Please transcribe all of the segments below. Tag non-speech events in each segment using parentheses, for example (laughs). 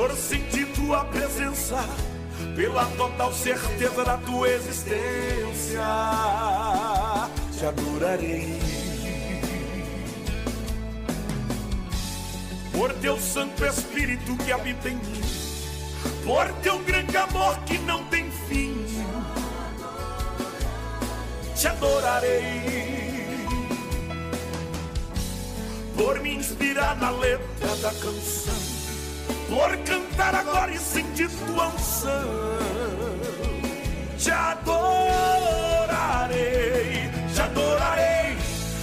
por sentir tua presença, pela total certeza da tua existência. Te adorarei. Por teu Santo Espírito que habita em mim, por teu grande amor que não tem fim, te adorarei por me inspirar na letra da canção, por cantar agora e sentir tua unção. Te adorarei, te adorarei,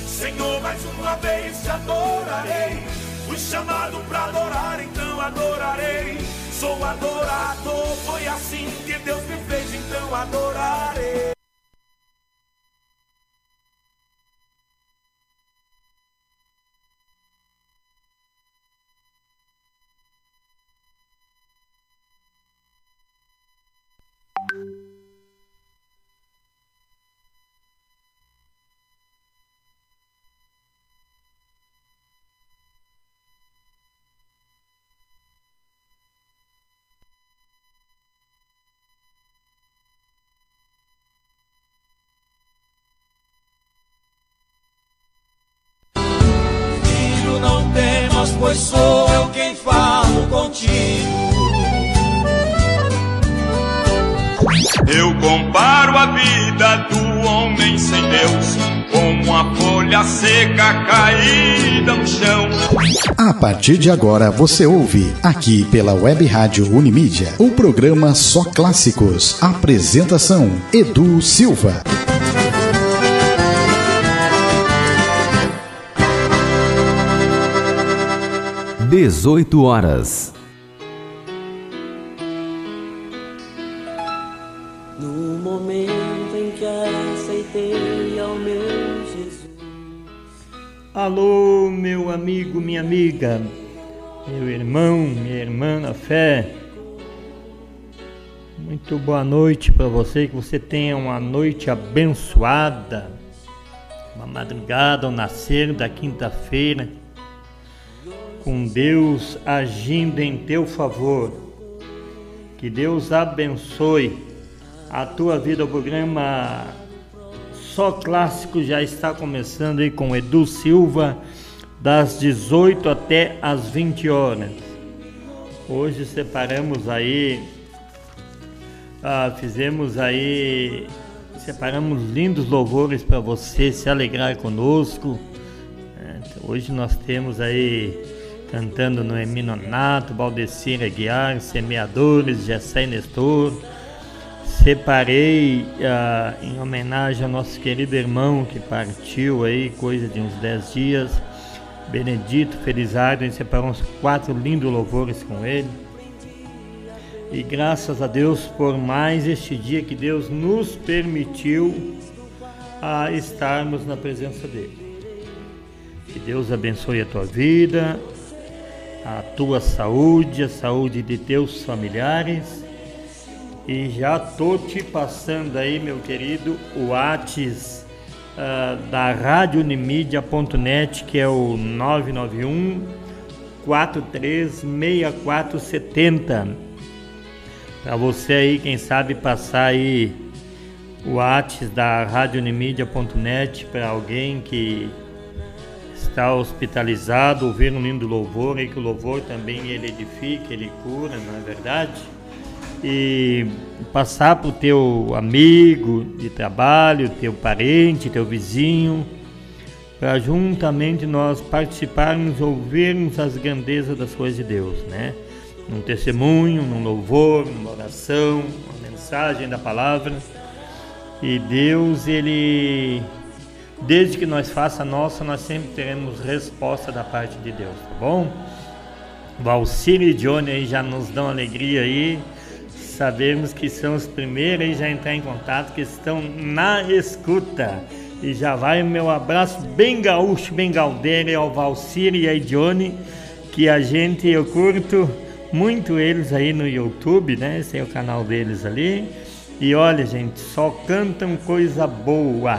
Senhor, mais uma vez te adorarei. Fui chamado para adorar, então adorarei. Sou adorador, foi assim que Deus me fez, então adorarei. Pois sou eu quem falo contigo. Eu comparo a vida do homem sem Deus como a folha seca caída no chão. A partir de agora você ouve aqui pela Web Rádio Unimídia o programa Só Clássicos. Apresentação Edu Silva. 18 horas. No momento em que aceitei ao meu Jesus. Alô, meu amigo, minha amiga, meu irmão, minha irmã na fé. Muito boa noite para você, que você tenha uma noite abençoada, uma madrugada ao nascer da quinta-feira com Deus agindo em teu favor. Que Deus abençoe a tua vida. O programa Só Clássico já está começando aí com Edu Silva, das 18 até as 20 horas. Hoje separamos aí, ah, fizemos aí, separamos lindos louvores para você se alegrar conosco. É, hoje nós temos aí cantando no Eminonato, Baldecir Aguiar, Semeadores, Gessé Nestor. Separei uh, em homenagem ao nosso querido irmão que partiu aí, coisa de uns 10 dias, Benedito Felizardo, a gente separou uns quatro lindos louvores com ele. E graças a Deus por mais este dia que Deus nos permitiu a estarmos na presença dele. Que Deus abençoe a tua vida, a tua saúde, a saúde de teus familiares. E já tô te passando aí, meu querido, o Whats uh, da radiounimídia.net, que é o 991 436470. Para você aí, quem sabe passar aí o Whats da radiounimídia.net para alguém que está hospitalizado, ouvir um lindo louvor, e que o louvor também ele edifica, ele cura, não é verdade? E passar para o teu amigo de trabalho, teu parente, teu vizinho, para juntamente nós participarmos, ouvirmos as grandezas das coisas de Deus, né? Num testemunho, num louvor, numa oração, uma mensagem da palavra. E Deus, ele Desde que nós faça a nossa, nós sempre teremos resposta da parte de Deus, tá bom? Valcir e Johnny aí já nos dão alegria aí. Sabemos que são os primeiros aí já entrar em contato, que estão na escuta. E já vai o meu abraço bem gaúcho, bem galdeiro ao Valcir e a Johnny, que a gente, eu curto muito eles aí no YouTube, né? Esse é o canal deles ali. E olha, gente, só cantam coisa boa.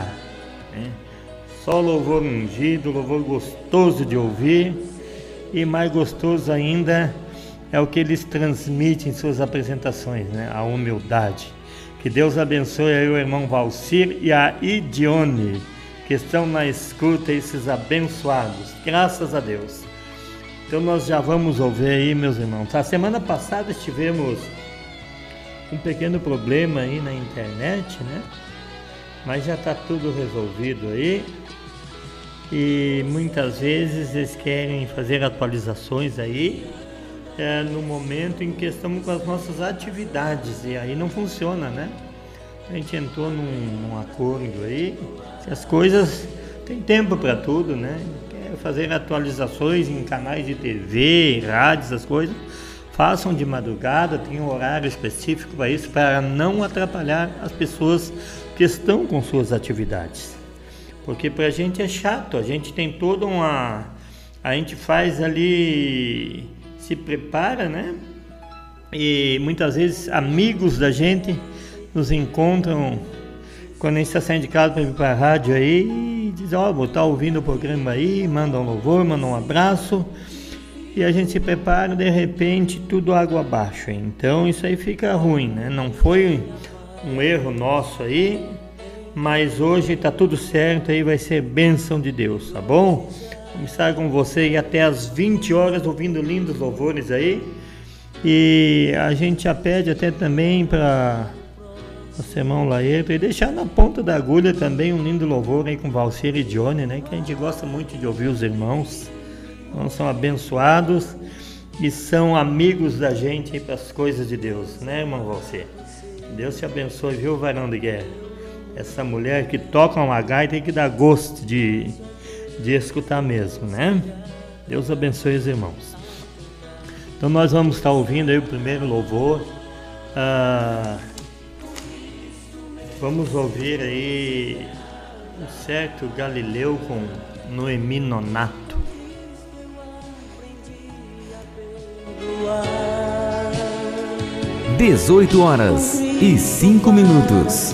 Né? Só louvor ungido, louvor gostoso de ouvir e mais gostoso ainda é o que eles transmitem em suas apresentações, né? A humildade. Que Deus abençoe aí o irmão Valcir e a Idione, que estão na escuta, esses abençoados. Graças a Deus. Então nós já vamos ouvir aí, meus irmãos. A semana passada tivemos um pequeno problema aí na internet, né? Mas já está tudo resolvido aí. E muitas vezes eles querem fazer atualizações aí é, no momento em que estamos com as nossas atividades e aí não funciona, né? A gente entrou num, num acordo aí, as coisas tem tempo para tudo, né? Quer fazer atualizações em canais de TV, rádios, as coisas, façam de madrugada, tem um horário específico para isso, para não atrapalhar as pessoas que estão com suas atividades. Porque para a gente é chato, a gente tem toda uma. A gente faz ali se prepara, né? E muitas vezes amigos da gente nos encontram quando a gente está saindo de casa para ir para a rádio aí e diz, ó, oh, vou estar tá ouvindo o programa aí, manda um louvor, manda um abraço. E a gente se prepara, de repente, tudo água abaixo. Então isso aí fica ruim, né? Não foi um erro nosso aí, mas hoje está tudo certo aí, vai ser bênção de Deus, tá bom? Vamos estar com você até às 20 horas ouvindo lindos louvores aí. E a gente já pede até também para o irmão Laeto e deixar na ponta da agulha também um lindo louvor aí com Valcir e Johnny, né? Que a gente gosta muito de ouvir os irmãos. Então, são abençoados e são amigos da gente para as coisas de Deus, né, irmão Valcir? Deus te abençoe, viu, varão de guerra? Essa mulher que toca uma gaita tem que dar gosto de de escutar mesmo, né? Deus abençoe os irmãos. Então nós vamos estar ouvindo aí o primeiro louvor. Ah, vamos ouvir aí um certo Galileu com Noemi Nonato. Dezoito horas e cinco minutos.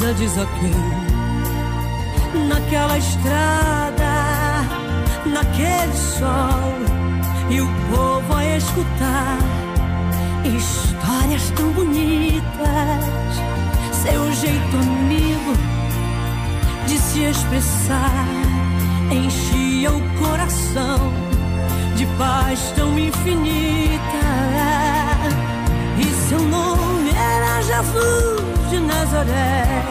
casa de Zaqueu, naquela estrada, naquele sol, e o povo a escutar histórias tão bonitas, seu jeito amigo de se expressar enchia o coração de paz tão infinita, e seu nome era Jesus de Nazaré.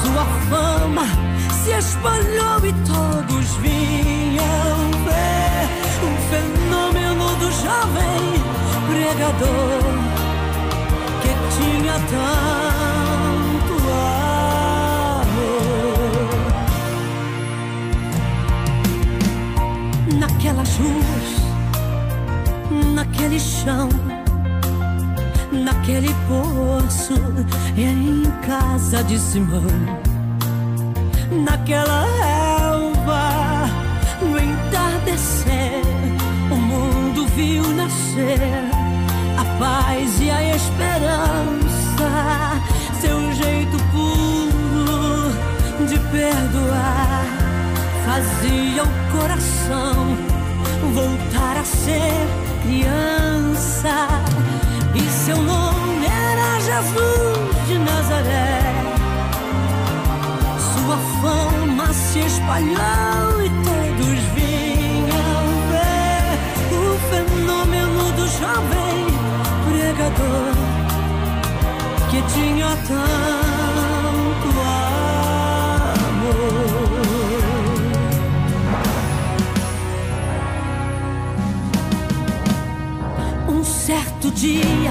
Sua fama se espalhou e todos vinham ver o fenômeno do jovem pregador que tinha tanto amor. Naquelas ruas, naquele chão Aquele poço é em casa de Simão. Naquela elva no entardecer, o mundo viu nascer a paz e a esperança. Seu jeito puro de perdoar fazia o coração voltar a ser criança e seu nome. Jesus de Nazaré. Sua fama se espalhou e todos vinham ver o fenômeno do jovem pregador que tinha tanto amor. Um certo dia,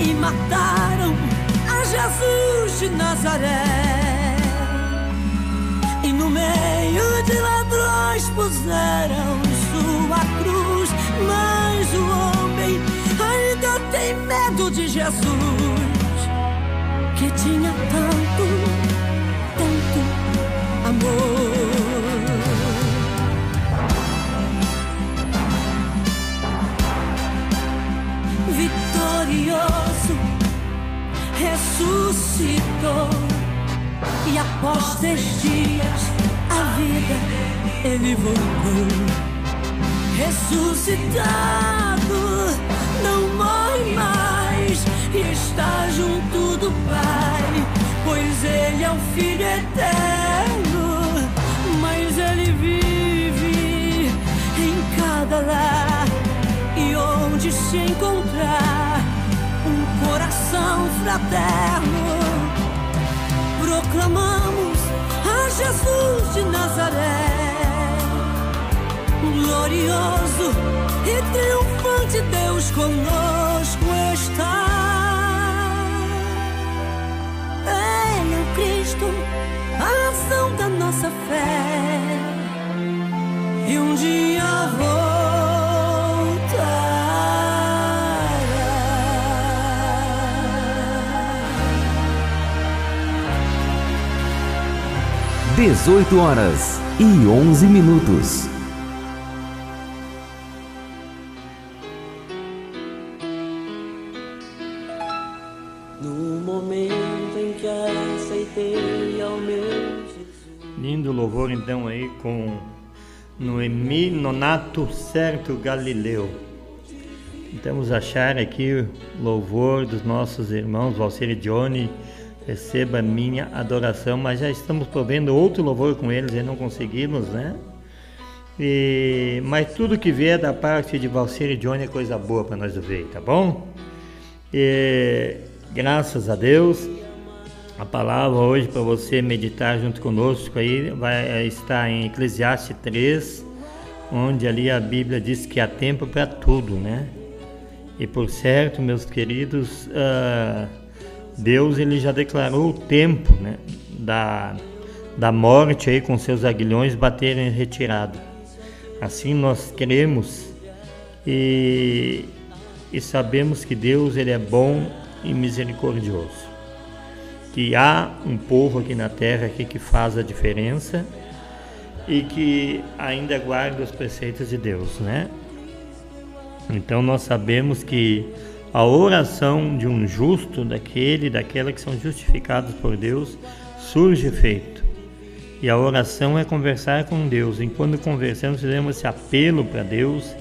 e mataram a Jesus de Nazaré. E no meio de ladrões puseram sua cruz, mas o homem ainda tem medo de Jesus, que tinha tanto, tanto amor. Vitorioso, ressuscitou, e após três dias a vida ele voltou. Ressuscitado, fraterno, proclamamos a Jesus de Nazaré, glorioso e triunfante Deus conosco está. Ele é o Cristo, a razão da nossa fé, e um dia vou. 18 horas e 11 minutos. No momento em que aceitei ao meu Jesus. Lindo louvor então aí com Noemi Nonato Certo Galileu. Tentamos achar aqui o louvor dos nossos irmãos Valcer e Johnny. Receba minha adoração, mas já estamos provendo outro louvor com eles e não conseguimos, né? E, mas tudo que vier da parte de Valcir e Johnny é coisa boa para nós ver, tá bom? E, graças a Deus, a palavra hoje para você meditar junto conosco aí vai estar em Eclesiastes 3, onde ali a Bíblia diz que há tempo para tudo, né? E por certo, meus queridos, uh, Deus ele já declarou o tempo, né? Da, da morte aí com seus aguilhões baterem em retirada. Assim nós queremos e, e sabemos que Deus ele é bom e misericordioso. Que há um povo aqui na terra aqui que faz a diferença e que ainda guarda os preceitos de Deus, né? Então nós sabemos que a oração de um justo, daquele, daquela que são justificados por Deus, surge efeito. E a oração é conversar com Deus. E quando conversamos, fizemos esse apelo para Deus,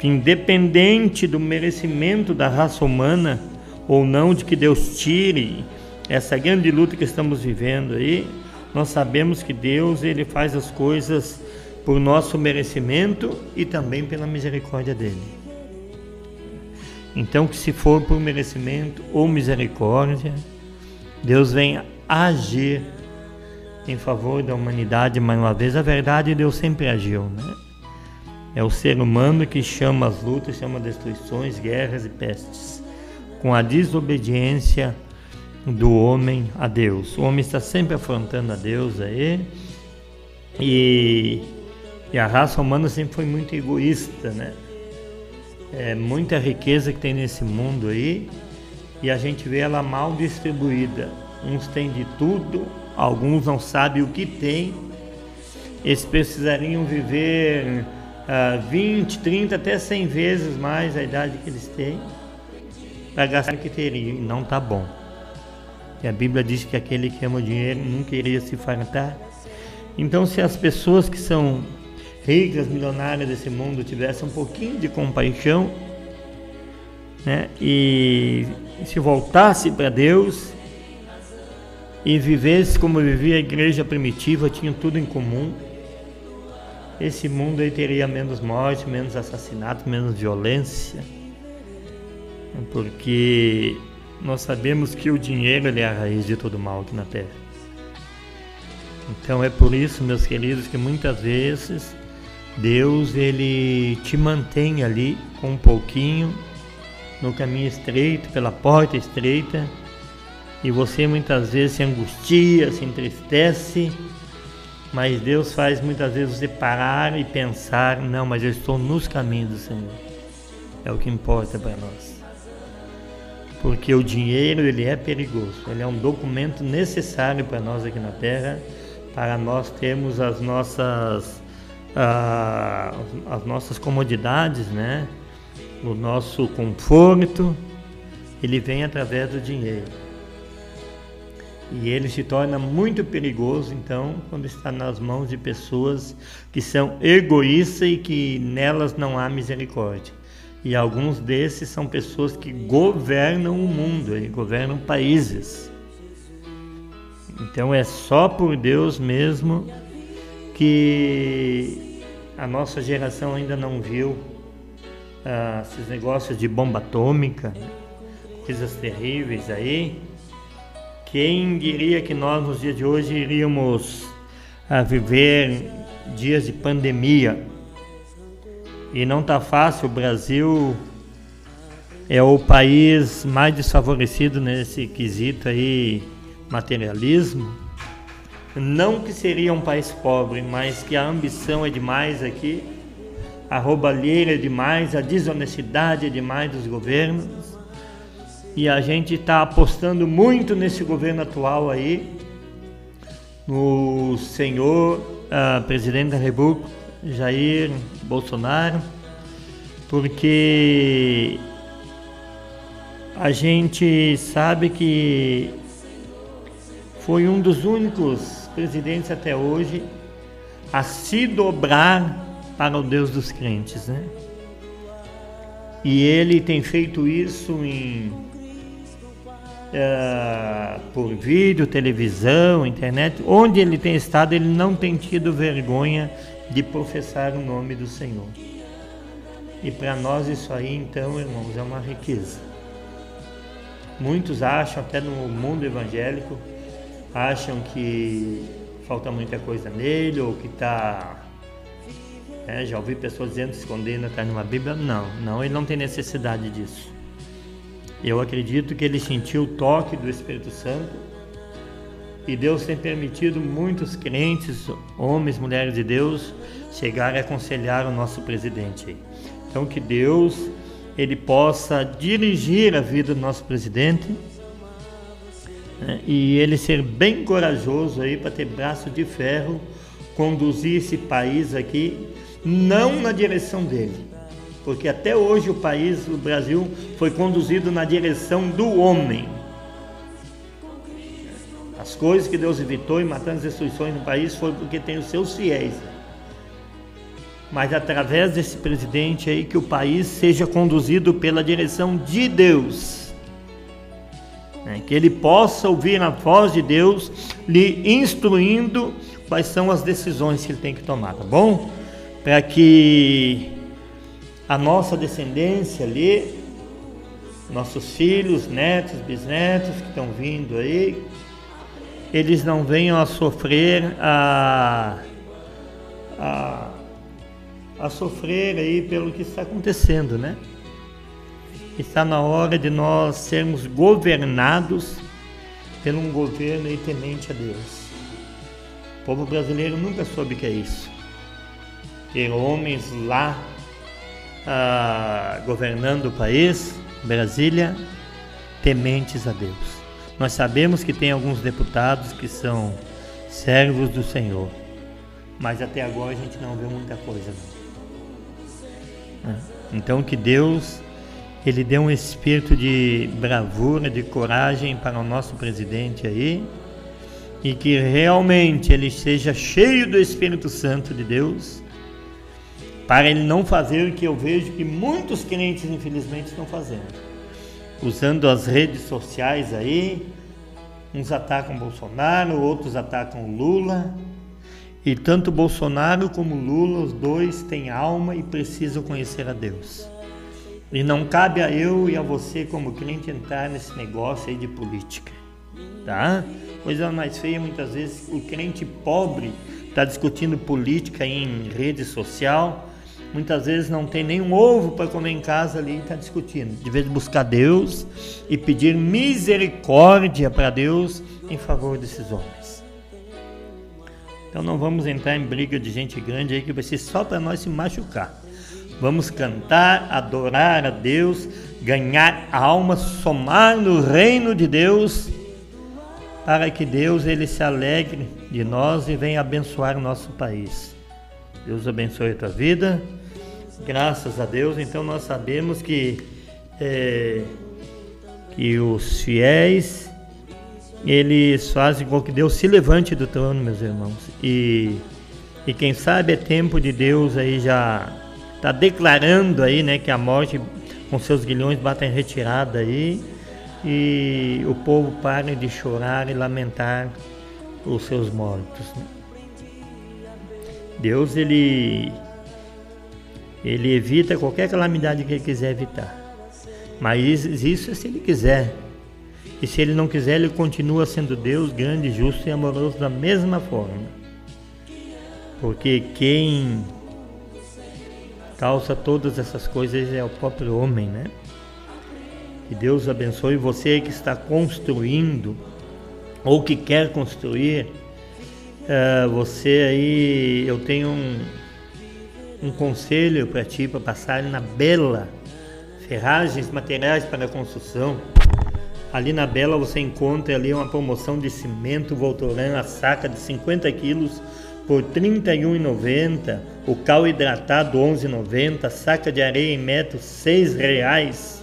que independente do merecimento da raça humana ou não, de que Deus tire essa grande luta que estamos vivendo aí, nós sabemos que Deus ele faz as coisas por nosso merecimento e também pela misericórdia dele. Então, que se for por merecimento ou misericórdia, Deus vem agir em favor da humanidade mais uma vez. A verdade, Deus sempre agiu, né? É o ser humano que chama as lutas, chama destruições, guerras e pestes. Com a desobediência do homem a Deus. O homem está sempre afrontando a Deus aí. E, e a raça humana sempre foi muito egoísta, né? É muita riqueza que tem nesse mundo aí e a gente vê ela mal distribuída. Uns têm de tudo, alguns não sabem o que tem. Eles precisariam viver uh, 20, 30, até 100 vezes mais a idade que eles têm para gastar o que teriam. E não está bom. E a Bíblia diz que aquele que ama o dinheiro nunca iria se fartar. Então, se as pessoas que são ricas, milionárias desse mundo tivessem um pouquinho de compaixão, né, e se voltasse para Deus e vivesse como vivia a igreja primitiva, tinha tudo em comum, esse mundo aí teria menos morte, menos assassinato, menos violência, porque nós sabemos que o dinheiro é a raiz de todo mal aqui na Terra. Então é por isso, meus queridos, que muitas vezes Deus ele te mantém ali com um pouquinho no caminho estreito, pela porta estreita, e você muitas vezes se angustia, se entristece, mas Deus faz muitas vezes você parar e pensar: não, mas eu estou nos caminhos do Senhor. É o que importa para nós. Porque o dinheiro ele é perigoso, ele é um documento necessário para nós aqui na Terra, para nós termos as nossas, ah, as nossas comodidades, né? o nosso conforto, ele vem através do dinheiro. E ele se torna muito perigoso, então, quando está nas mãos de pessoas que são egoístas e que nelas não há misericórdia. E alguns desses são pessoas que governam o mundo, e governam países. Então é só por Deus mesmo que a nossa geração ainda não viu ah, esses negócios de bomba atômica, coisas terríveis aí. Quem diria que nós nos dias de hoje iríamos ah, viver dias de pandemia? E não tá fácil, o Brasil é o país mais desfavorecido nesse quesito aí, materialismo. Não que seria um país pobre, mas que a ambição é demais aqui a roubalheira é demais, a desonestidade é demais dos governos. E a gente está apostando muito nesse governo atual aí, no senhor uh, presidente da República, Jair Bolsonaro, porque a gente sabe que foi um dos únicos presidentes até hoje a se dobrar para o Deus dos crentes, né? E ele tem feito isso em uh, por vídeo, televisão, internet, onde ele tem estado, ele não tem tido vergonha de professar o nome do Senhor. E para nós isso aí, então, irmãos, é uma riqueza. Muitos acham, até no mundo evangélico, acham que falta muita coisa nele ou que está é, já ouvi pessoas dizendo que escondendo atrás de uma Bíblia. Não, não, ele não tem necessidade disso. Eu acredito que ele sentiu o toque do Espírito Santo e Deus tem permitido muitos crentes, homens, mulheres de Deus, chegarem a aconselhar o nosso presidente. Então que Deus ele possa dirigir a vida do nosso presidente né, e ele ser bem corajoso aí para ter braço de ferro, conduzir esse país aqui não na direção dele. Porque até hoje o país, o Brasil, foi conduzido na direção do homem. As coisas que Deus evitou e matando as destruições no país foi porque tem os seus fiéis. Mas através desse presidente aí que o país seja conduzido pela direção de Deus. Né? Que ele possa ouvir a voz de Deus lhe instruindo quais são as decisões que ele tem que tomar, tá bom? para que a nossa descendência ali, nossos filhos, netos, bisnetos que estão vindo aí, eles não venham a sofrer a, a, a sofrer aí pelo que está acontecendo, né? Está na hora de nós sermos governados pelo um governo temente a Deus. O povo brasileiro nunca soube que é isso. Ter homens lá ah, governando o país, Brasília, tementes a Deus. Nós sabemos que tem alguns deputados que são servos do Senhor, mas até agora a gente não vê muita coisa. Não. É. Então que Deus ele dê um espírito de bravura, de coragem para o nosso presidente aí e que realmente ele seja cheio do Espírito Santo de Deus para ele não fazer o que eu vejo que muitos crentes infelizmente estão fazendo, usando as redes sociais aí, uns atacam Bolsonaro, outros atacam Lula, e tanto Bolsonaro como Lula, os dois têm alma e precisam conhecer a Deus. E não cabe a eu e a você como crente entrar nesse negócio aí de política, tá? Coisa mais feia muitas vezes o crente pobre está discutindo política em rede social muitas vezes não tem nenhum ovo para comer em casa ali e está discutindo. De vez de buscar Deus e pedir misericórdia para Deus em favor desses homens. Então não vamos entrar em briga de gente grande aí que vai ser só para nós se machucar. Vamos cantar, adorar a Deus, ganhar alma, somar no reino de Deus, para que Deus ele se alegre de nós e venha abençoar o nosso país. Deus abençoe a tua vida. Graças a Deus, então nós sabemos que, é, que os fiéis eles fazem com que Deus se levante do trono, meus irmãos. E, e quem sabe é tempo de Deus aí já está declarando aí, né, que a morte com seus guilhões bate em retirada aí e o povo pare de chorar e lamentar os seus mortos. Deus ele ele evita qualquer calamidade que ele quiser evitar. Mas isso é se ele quiser. E se ele não quiser, ele continua sendo Deus grande, justo e amoroso da mesma forma. Porque quem causa todas essas coisas é o próprio homem, né? Que Deus abençoe você que está construindo ou que quer construir. Uh, você aí, eu tenho um, um conselho para ti, para passar na Bela, ferragens, materiais para construção. Ali na Bela você encontra ali uma promoção de cimento Voltoran, a saca de 50 quilos por R$ 31,90, o cal hidratado R$ 11,90, a saca de areia em metro R$ reais.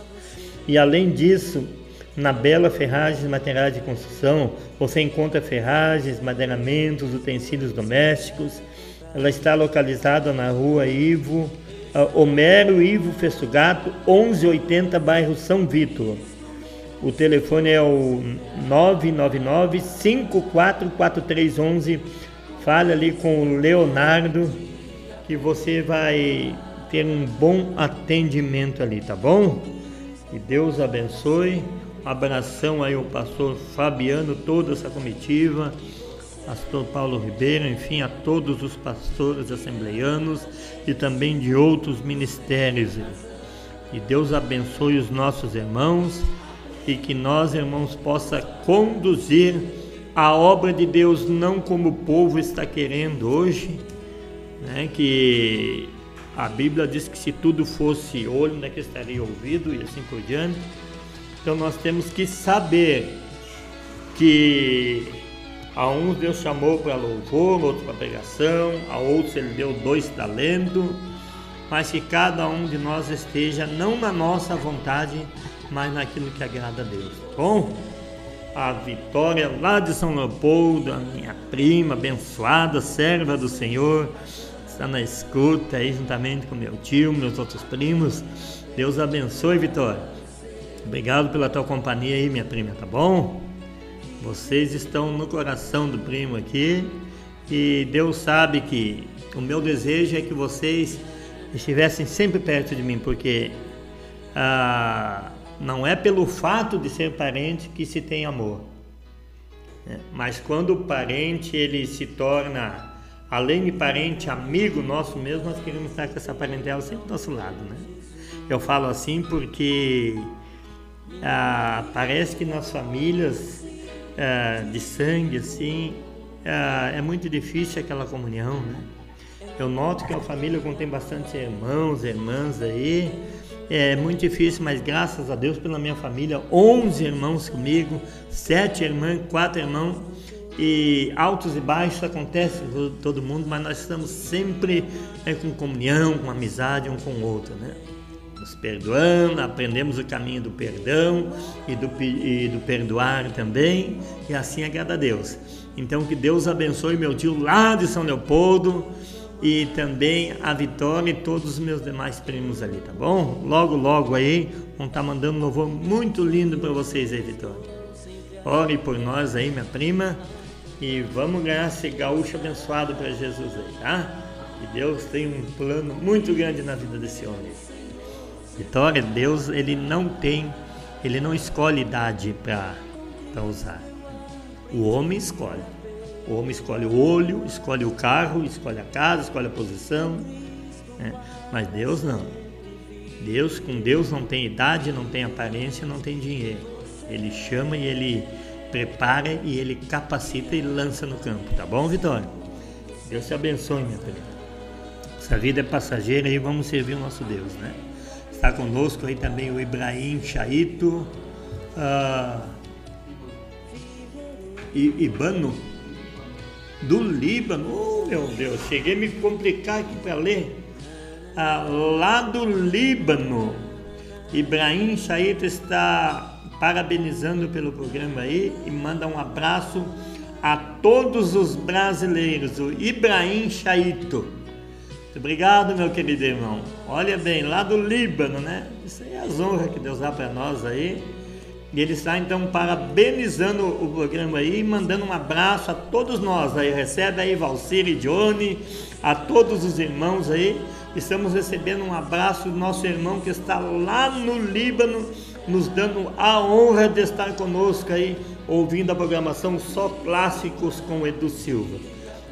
E além disso, na Bela Ferragens Materiais de Construção, você encontra ferragens, madeiramentos, utensílios domésticos, ela está localizada na rua Ivo, uh, Homero Ivo Festugato, 1180, bairro São Vitor. O telefone é o 999 544311. Fale ali com o Leonardo que você vai ter um bom atendimento ali, tá bom? Que Deus abençoe. Um abração aí ao pastor Fabiano, toda essa comitiva pastor Paulo Ribeiro, enfim, a todos os pastores assembleianos e também de outros ministérios. Que Deus abençoe os nossos irmãos e que nós, irmãos, possa conduzir a obra de Deus não como o povo está querendo hoje, né? Que a Bíblia diz que se tudo fosse olho, né, que estaria ouvido e assim por diante. Então nós temos que saber que a uns Deus chamou para louvor, outros para pregação, a outros Ele deu dois talentos, mas que cada um de nós esteja não na nossa vontade, mas naquilo que agrada a Deus. Tá bom, a Vitória lá de São Leopoldo, a minha prima abençoada, serva do Senhor, está na escuta aí juntamente com meu tio, meus outros primos. Deus abençoe, Vitória. Obrigado pela tua companhia aí, minha prima, tá bom? Vocês estão no coração do primo aqui e Deus sabe que o meu desejo é que vocês estivessem sempre perto de mim, porque ah, não é pelo fato de ser parente que se tem amor, né? mas quando o parente ele se torna além de parente, amigo nosso mesmo, nós queremos estar com essa parentela sempre do nosso lado, né? Eu falo assim porque ah, parece que nas famílias é, de sangue, assim, é, é, muito difícil aquela comunhão, né? Eu noto que a família contém bastante irmãos, irmãs aí, é muito difícil, mas graças a Deus pela minha família, 11 irmãos comigo, sete irmãs, quatro irmãos, e altos e baixos acontece com todo mundo, mas nós estamos sempre é, com comunhão, com amizade um com o outro, né? Nos perdoando, aprendemos o caminho do perdão e do, e do perdoar também, e assim agrada a Deus. Então que Deus abençoe meu tio lá de São Leopoldo e também a Vitória e todos os meus demais primos ali, tá bom? Logo, logo aí vão estar tá mandando um louvor muito lindo para vocês aí, Vitória. Ore por nós aí, minha prima. E vamos ganhar esse gaúcho abençoado para Jesus aí, tá? E Deus tem um plano muito grande na vida desse homem. Vitória, Deus, ele não tem, ele não escolhe idade para usar. O homem escolhe. O homem escolhe o olho, escolhe o carro, escolhe a casa, escolhe a posição. Né? Mas Deus não. Deus, com Deus não tem idade, não tem aparência, não tem dinheiro. Ele chama e ele prepara e ele capacita e lança no campo, tá bom, Vitória? Deus te abençoe, minha filha. Essa vida é passageira e vamos servir o nosso Deus, né? Está conosco aí também o Ibrahim Chaito, uh, Ibano, do Líbano. Oh, meu Deus, cheguei a me complicar aqui para ler. Uh, lá do Líbano, Ibrahim Chaito está parabenizando pelo programa aí e manda um abraço a todos os brasileiros, o Ibrahim Chaito. Muito obrigado, meu querido irmão. Olha bem, lá do Líbano, né? Isso aí é as honras que Deus dá para nós aí. E ele está então parabenizando o programa aí, mandando um abraço a todos nós aí. Recebe aí Valcir e Johnny, a todos os irmãos aí. Estamos recebendo um abraço do nosso irmão que está lá no Líbano nos dando a honra de estar conosco aí, ouvindo a programação Só Clássicos com Edu Silva.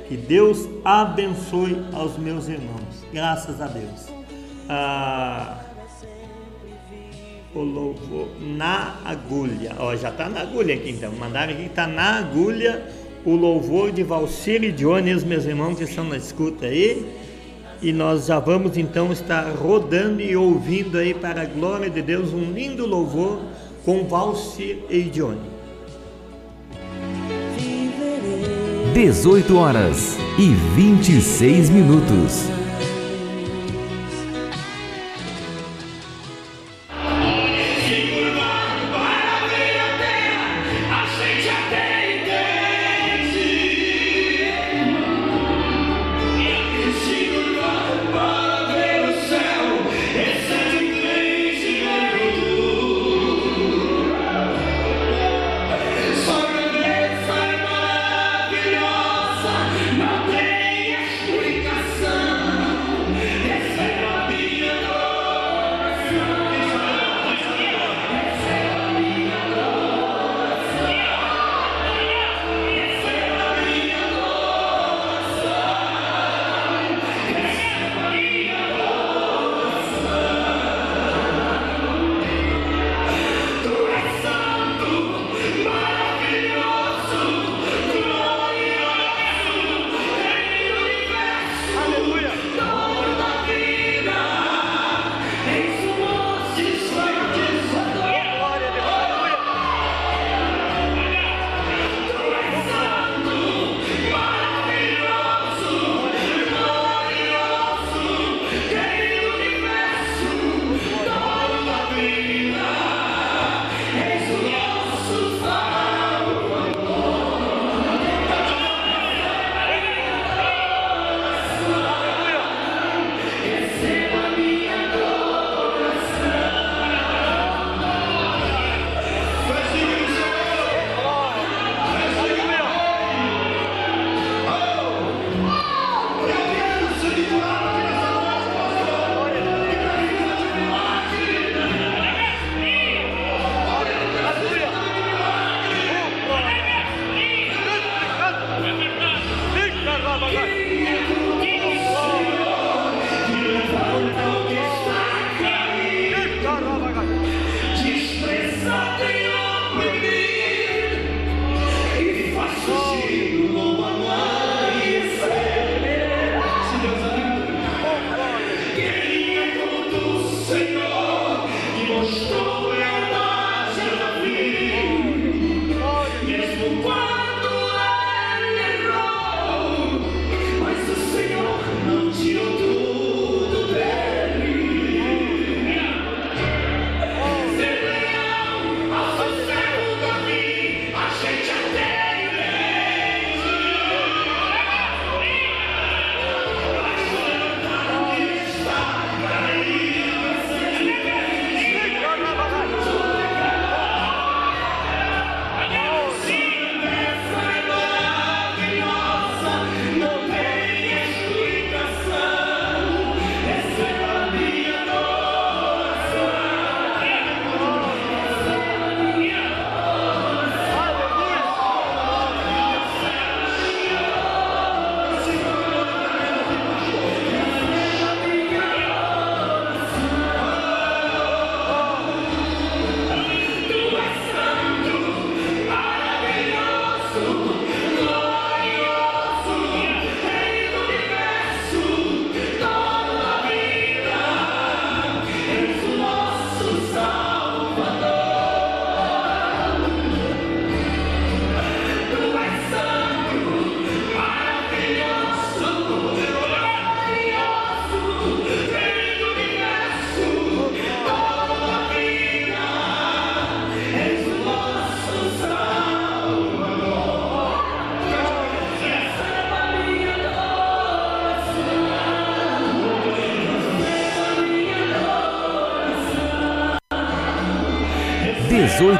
Que Deus abençoe aos meus irmãos, graças a Deus. Ah, o louvor na agulha, ó, já está na agulha aqui então, mandaram aqui que está na agulha o louvor de Valcir e Johnny, os meus irmãos que estão na escuta aí e nós já vamos então estar rodando e ouvindo aí para a glória de Deus um lindo louvor com Valci e Johnny. 18 horas e 26 minutos.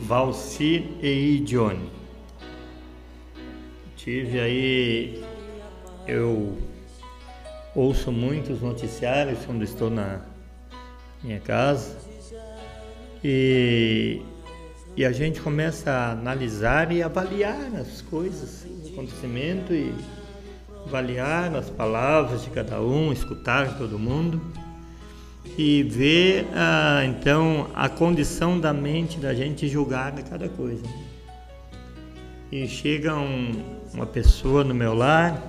Valcir e Johnny. Tive aí, eu ouço muitos noticiários quando estou na minha casa e, e a gente começa a analisar e avaliar as coisas, o acontecimento e avaliar as palavras de cada um, escutar todo mundo e ver ah, então a condição da mente da gente julgar cada coisa. E chega um, uma pessoa no meu lar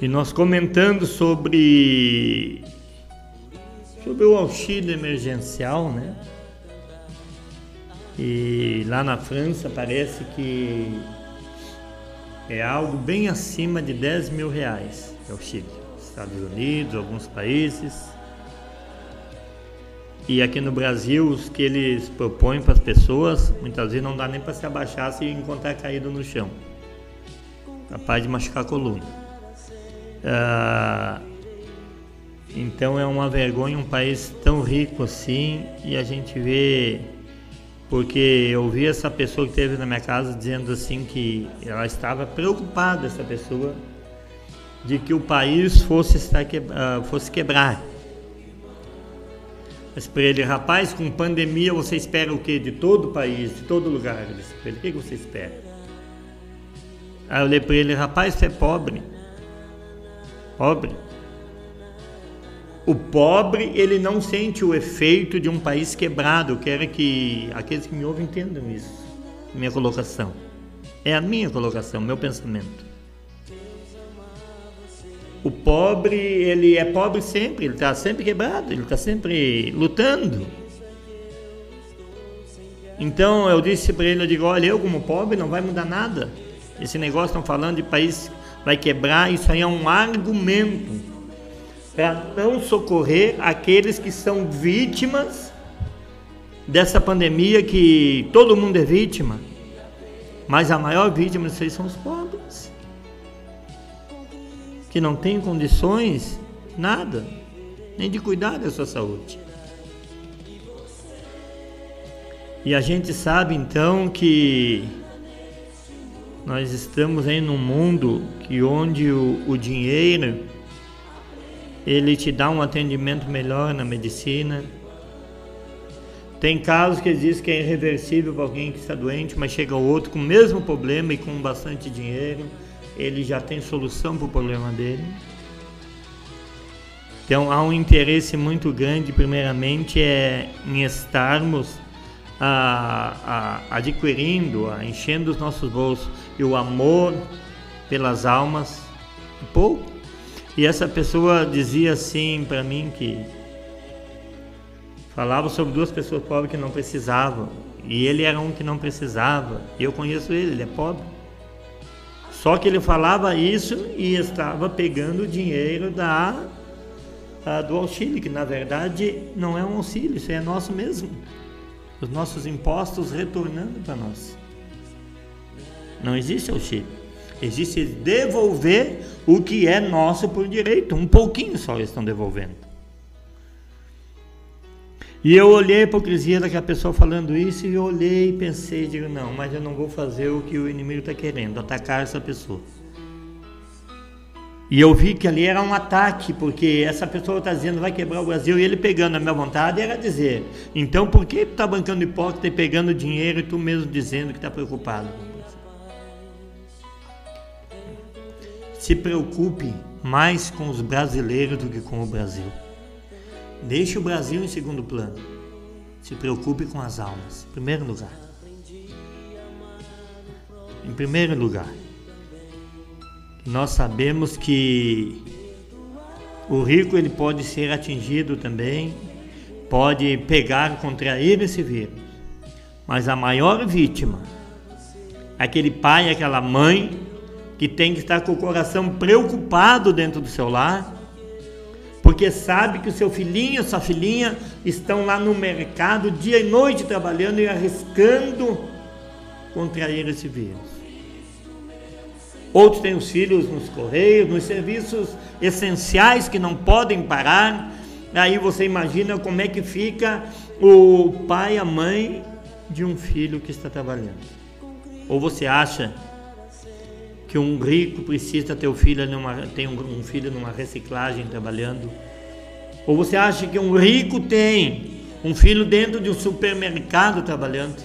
e nós comentando sobre sobre o auxílio emergencial, né? E lá na França parece que é algo bem acima de 10 mil reais o auxílio. Estados Unidos, alguns países. E aqui no Brasil, os que eles propõem para as pessoas, muitas vezes não dá nem para se abaixar se encontrar caído no chão. Capaz de machucar a coluna. Ah, então é uma vergonha um país tão rico assim e a gente vê. Porque eu vi essa pessoa que teve na minha casa dizendo assim que ela estava preocupada, essa pessoa, de que o país fosse, estar que, uh, fosse quebrar disse para ele, rapaz, com pandemia você espera o quê? De todo o país, de todo lugar. Eu disse para ele, o que você espera? Aí eu olhei para ele, rapaz, você é pobre. Pobre. O pobre, ele não sente o efeito de um país quebrado. Eu quero que aqueles que me ouvem entendam isso. Minha colocação. É a minha colocação, meu pensamento. O pobre, ele é pobre sempre, ele está sempre quebrado, ele está sempre lutando. Então eu disse para ele, eu digo, olha, eu como pobre não vai mudar nada. Esse negócio estão falando de país vai quebrar, isso aí é um argumento para não socorrer aqueles que são vítimas dessa pandemia que todo mundo é vítima, mas a maior vítima aí são os pobres que não tem condições, nada, nem de cuidar da sua saúde. E a gente sabe então que nós estamos aí num mundo que onde o, o dinheiro ele te dá um atendimento melhor na medicina. Tem casos que diz que é irreversível para alguém que está doente, mas chega outro com o mesmo problema e com bastante dinheiro ele já tem solução para o problema dele. Então há um interesse muito grande, primeiramente, é em estarmos a, a, adquirindo, a, enchendo os nossos bolsos e o amor pelas almas, pouco. E essa pessoa dizia assim para mim que falava sobre duas pessoas pobres que não precisavam e ele era um que não precisava. E eu conheço ele, ele é pobre. Só que ele falava isso e estava pegando o dinheiro da, do auxílio, que na verdade não é um auxílio, isso é nosso mesmo. Os nossos impostos retornando para nós. Não existe auxílio. Existe devolver o que é nosso por direito. Um pouquinho só eles estão devolvendo. E eu olhei a hipocrisia daquela pessoa falando isso e eu olhei e pensei, digo, não, mas eu não vou fazer o que o inimigo está querendo, atacar essa pessoa. E eu vi que ali era um ataque, porque essa pessoa está dizendo vai quebrar o Brasil, e ele pegando a minha vontade era dizer, então por que está bancando hipócrita e pegando dinheiro e tu mesmo dizendo que está preocupado? Se preocupe mais com os brasileiros do que com o Brasil. Deixe o Brasil em segundo plano. Se preocupe com as almas. Em primeiro lugar. Em primeiro lugar. Nós sabemos que o rico ele pode ser atingido também, pode pegar, contrair esse vírus. Mas a maior vítima, aquele pai, aquela mãe que tem que estar com o coração preocupado dentro do seu lar, porque sabe que o seu filhinho, sua filhinha estão lá no mercado dia e noite trabalhando e arriscando contrair esse vírus. Outros têm os filhos nos correios, nos serviços essenciais que não podem parar. Aí você imagina como é que fica o pai, a mãe de um filho que está trabalhando. Ou você acha que um rico precisa ter um filho numa, um, um filho numa reciclagem trabalhando? Ou você acha que um rico tem um filho dentro de um supermercado trabalhando?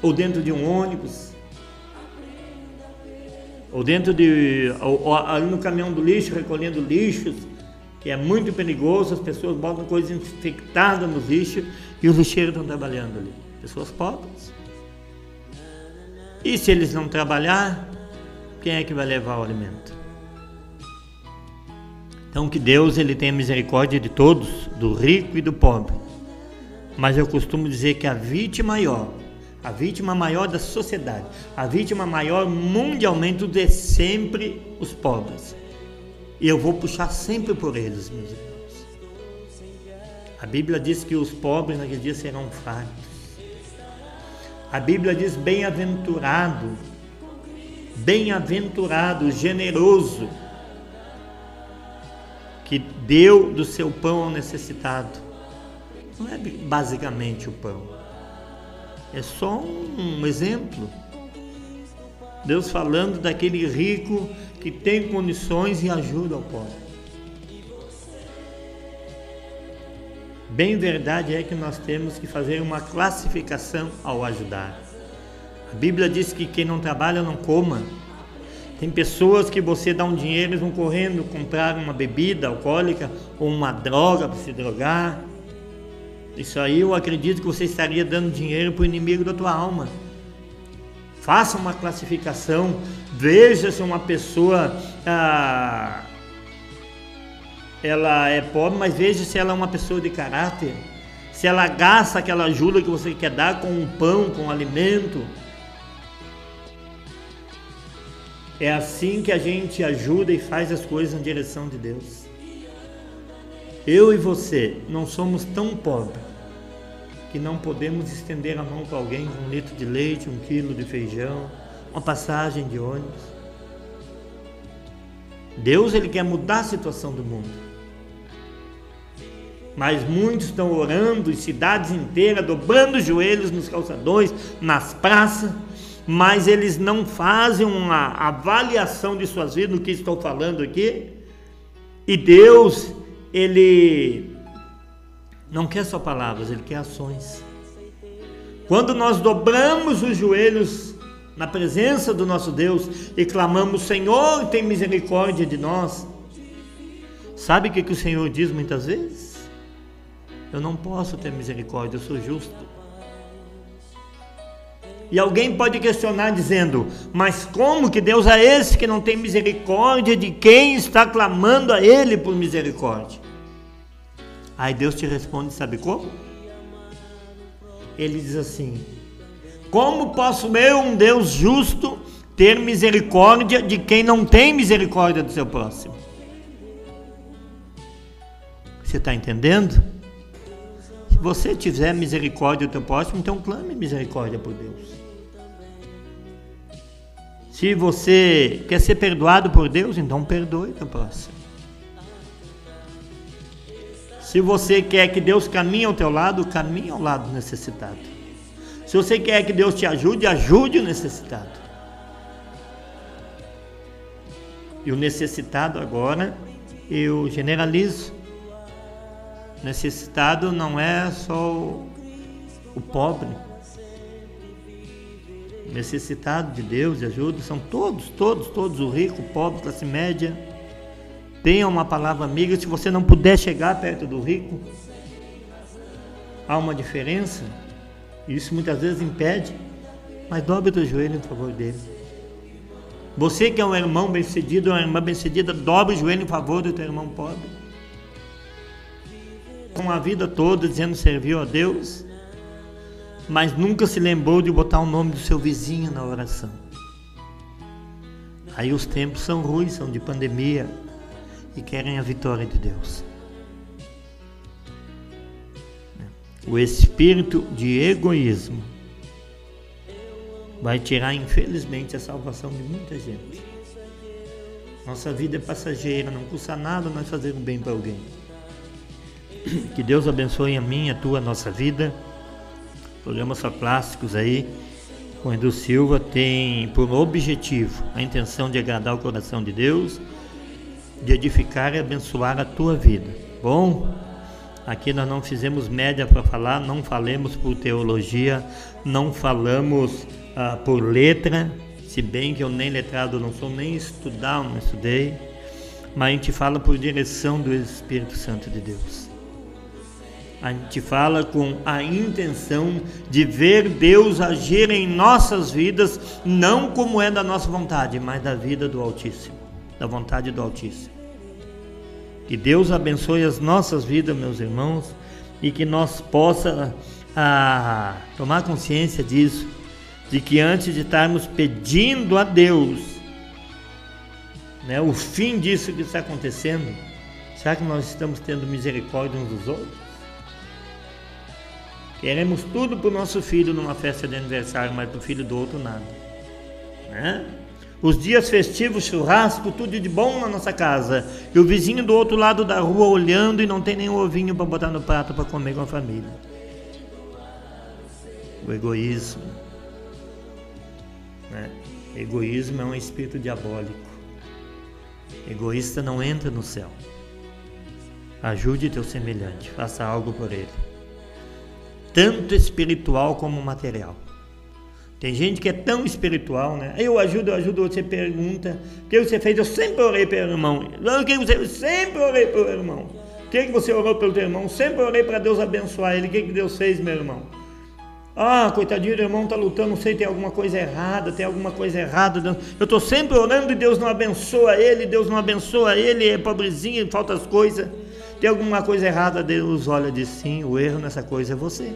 Ou dentro de um ônibus? Ou dentro de. Ou, ou, ali no caminhão do lixo, recolhendo lixos, que é muito perigoso, as pessoas botam coisas infectadas no lixo e os lixeiros estão trabalhando ali. Pessoas pobres. E se eles não trabalhar, quem é que vai levar o alimento? Então que Deus ele tenha misericórdia de todos, do rico e do pobre. Mas eu costumo dizer que a vítima maior, a vítima maior da sociedade, a vítima maior mundialmente é sempre os pobres. E eu vou puxar sempre por eles, meus irmãos. A Bíblia diz que os pobres naquele dia serão fracos. A Bíblia diz bem-aventurado, bem-aventurado, generoso, que deu do seu pão ao necessitado. Não é basicamente o pão, é só um exemplo. Deus falando daquele rico que tem condições e ajuda ao pobre. Bem verdade é que nós temos que fazer uma classificação ao ajudar. A Bíblia diz que quem não trabalha não coma. Tem pessoas que você dá um dinheiro, eles vão correndo comprar uma bebida alcoólica ou uma droga para se drogar. Isso aí eu acredito que você estaria dando dinheiro para o inimigo da tua alma. Faça uma classificação, veja se uma pessoa ah, ela é pobre, mas veja se ela é uma pessoa de caráter. Se ela gasta aquela ajuda que você quer dar com um pão, com um alimento. É assim que a gente ajuda e faz as coisas na direção de Deus. Eu e você não somos tão pobres que não podemos estender a mão para alguém com um litro de leite, um quilo de feijão, uma passagem de ônibus. Deus ele quer mudar a situação do mundo mas muitos estão orando em cidades inteiras, dobrando os joelhos nos calçadões, nas praças, mas eles não fazem uma avaliação de suas vidas, no que estou falando aqui. E Deus, Ele não quer só palavras, Ele quer ações. Quando nós dobramos os joelhos na presença do nosso Deus e clamamos, Senhor, tem misericórdia de nós, sabe o que, que o Senhor diz muitas vezes? Eu não posso ter misericórdia, eu sou justo. E alguém pode questionar dizendo: Mas como que Deus é esse que não tem misericórdia de quem está clamando a Ele por misericórdia? Aí Deus te responde: Sabe como? Ele diz assim: Como posso eu, um Deus justo, ter misericórdia de quem não tem misericórdia do seu próximo? Você está entendendo? Você tiver misericórdia do teu próximo, então clame misericórdia por Deus. Se você quer ser perdoado por Deus, então perdoe teu próximo. Se você quer que Deus caminhe ao teu lado, caminhe ao lado do necessitado. Se você quer que Deus te ajude, ajude o necessitado. E o necessitado agora eu generalizo necessitado não é só o, pobre. Necessitado de Deus e ajuda são todos, todos, todos, o rico, o pobre, classe média. Tenha uma palavra amiga. Se você não puder chegar perto do rico, há uma diferença. Isso muitas vezes impede, mas dobre o joelho em favor dele. Você que é um irmão bem-sucedido, uma irmã bem-sucedida, dobre o joelho em favor do teu irmão pobre com a vida toda dizendo serviu a Deus, mas nunca se lembrou de botar o nome do seu vizinho na oração. Aí os tempos são ruins, são de pandemia e querem a vitória de Deus. O espírito de egoísmo vai tirar, infelizmente, a salvação de muita gente. Nossa vida é passageira, não custa nada nós fazermos bem para alguém. Que Deus abençoe a minha, a tua, a nossa vida. Programas só clássicos aí com Edu Silva tem por objetivo a intenção de agradar o coração de Deus, de edificar e abençoar a tua vida. Bom, aqui nós não fizemos média para falar, não falemos por teologia, não falamos ah, por letra, se bem que eu nem letrado não sou, nem estudar não estudei, mas a gente fala por direção do Espírito Santo de Deus. A gente fala com a intenção de ver Deus agir em nossas vidas, não como é da nossa vontade, mas da vida do Altíssimo, da vontade do Altíssimo. Que Deus abençoe as nossas vidas, meus irmãos, e que nós possa ah, tomar consciência disso de que antes de estarmos pedindo a Deus né, o fim disso que está acontecendo, será que nós estamos tendo misericórdia uns dos outros? Queremos tudo para o nosso filho numa festa de aniversário, mas para o filho do outro nada. Né? Os dias festivos, churrasco, tudo de bom na nossa casa. E o vizinho do outro lado da rua olhando e não tem nem um ovinho para botar no prato para comer com a família. O egoísmo né? Egoísmo é um espírito diabólico. Egoísta não entra no céu. Ajude teu semelhante, faça algo por ele. Tanto espiritual como material. Tem gente que é tão espiritual, né? Eu ajudo, eu ajudo, você pergunta, o que você fez? Eu sempre orei pelo irmão. O que você sempre orei pelo irmão. O que você orou pelo teu irmão? Sempre orei para Deus abençoar ele. O que Deus fez, meu irmão? Ah, coitadinho, o irmão está lutando, não sei, tem alguma coisa errada, tem alguma coisa errada. Eu estou sempre orando e Deus não abençoa ele, Deus não abençoa ele, é pobrezinho, falta as coisas. Tem alguma coisa errada, Deus olha e diz sim, o erro nessa coisa é você.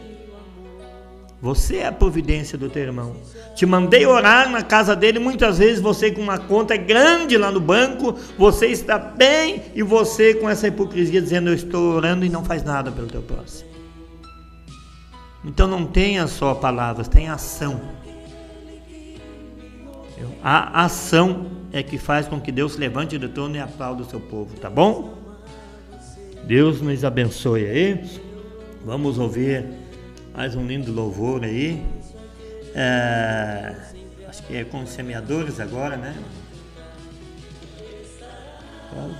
Você é a providência do teu irmão. Te mandei orar na casa dele, muitas vezes você com uma conta grande lá no banco, você está bem e você com essa hipocrisia dizendo eu estou orando e não faz nada pelo teu próximo. Então não tenha só palavras, tenha ação. A ação é que faz com que Deus levante do trono e aplaude o seu povo, tá bom? Deus nos abençoe aí. Vamos ouvir mais um lindo louvor aí. É, acho que é com os semeadores agora, né?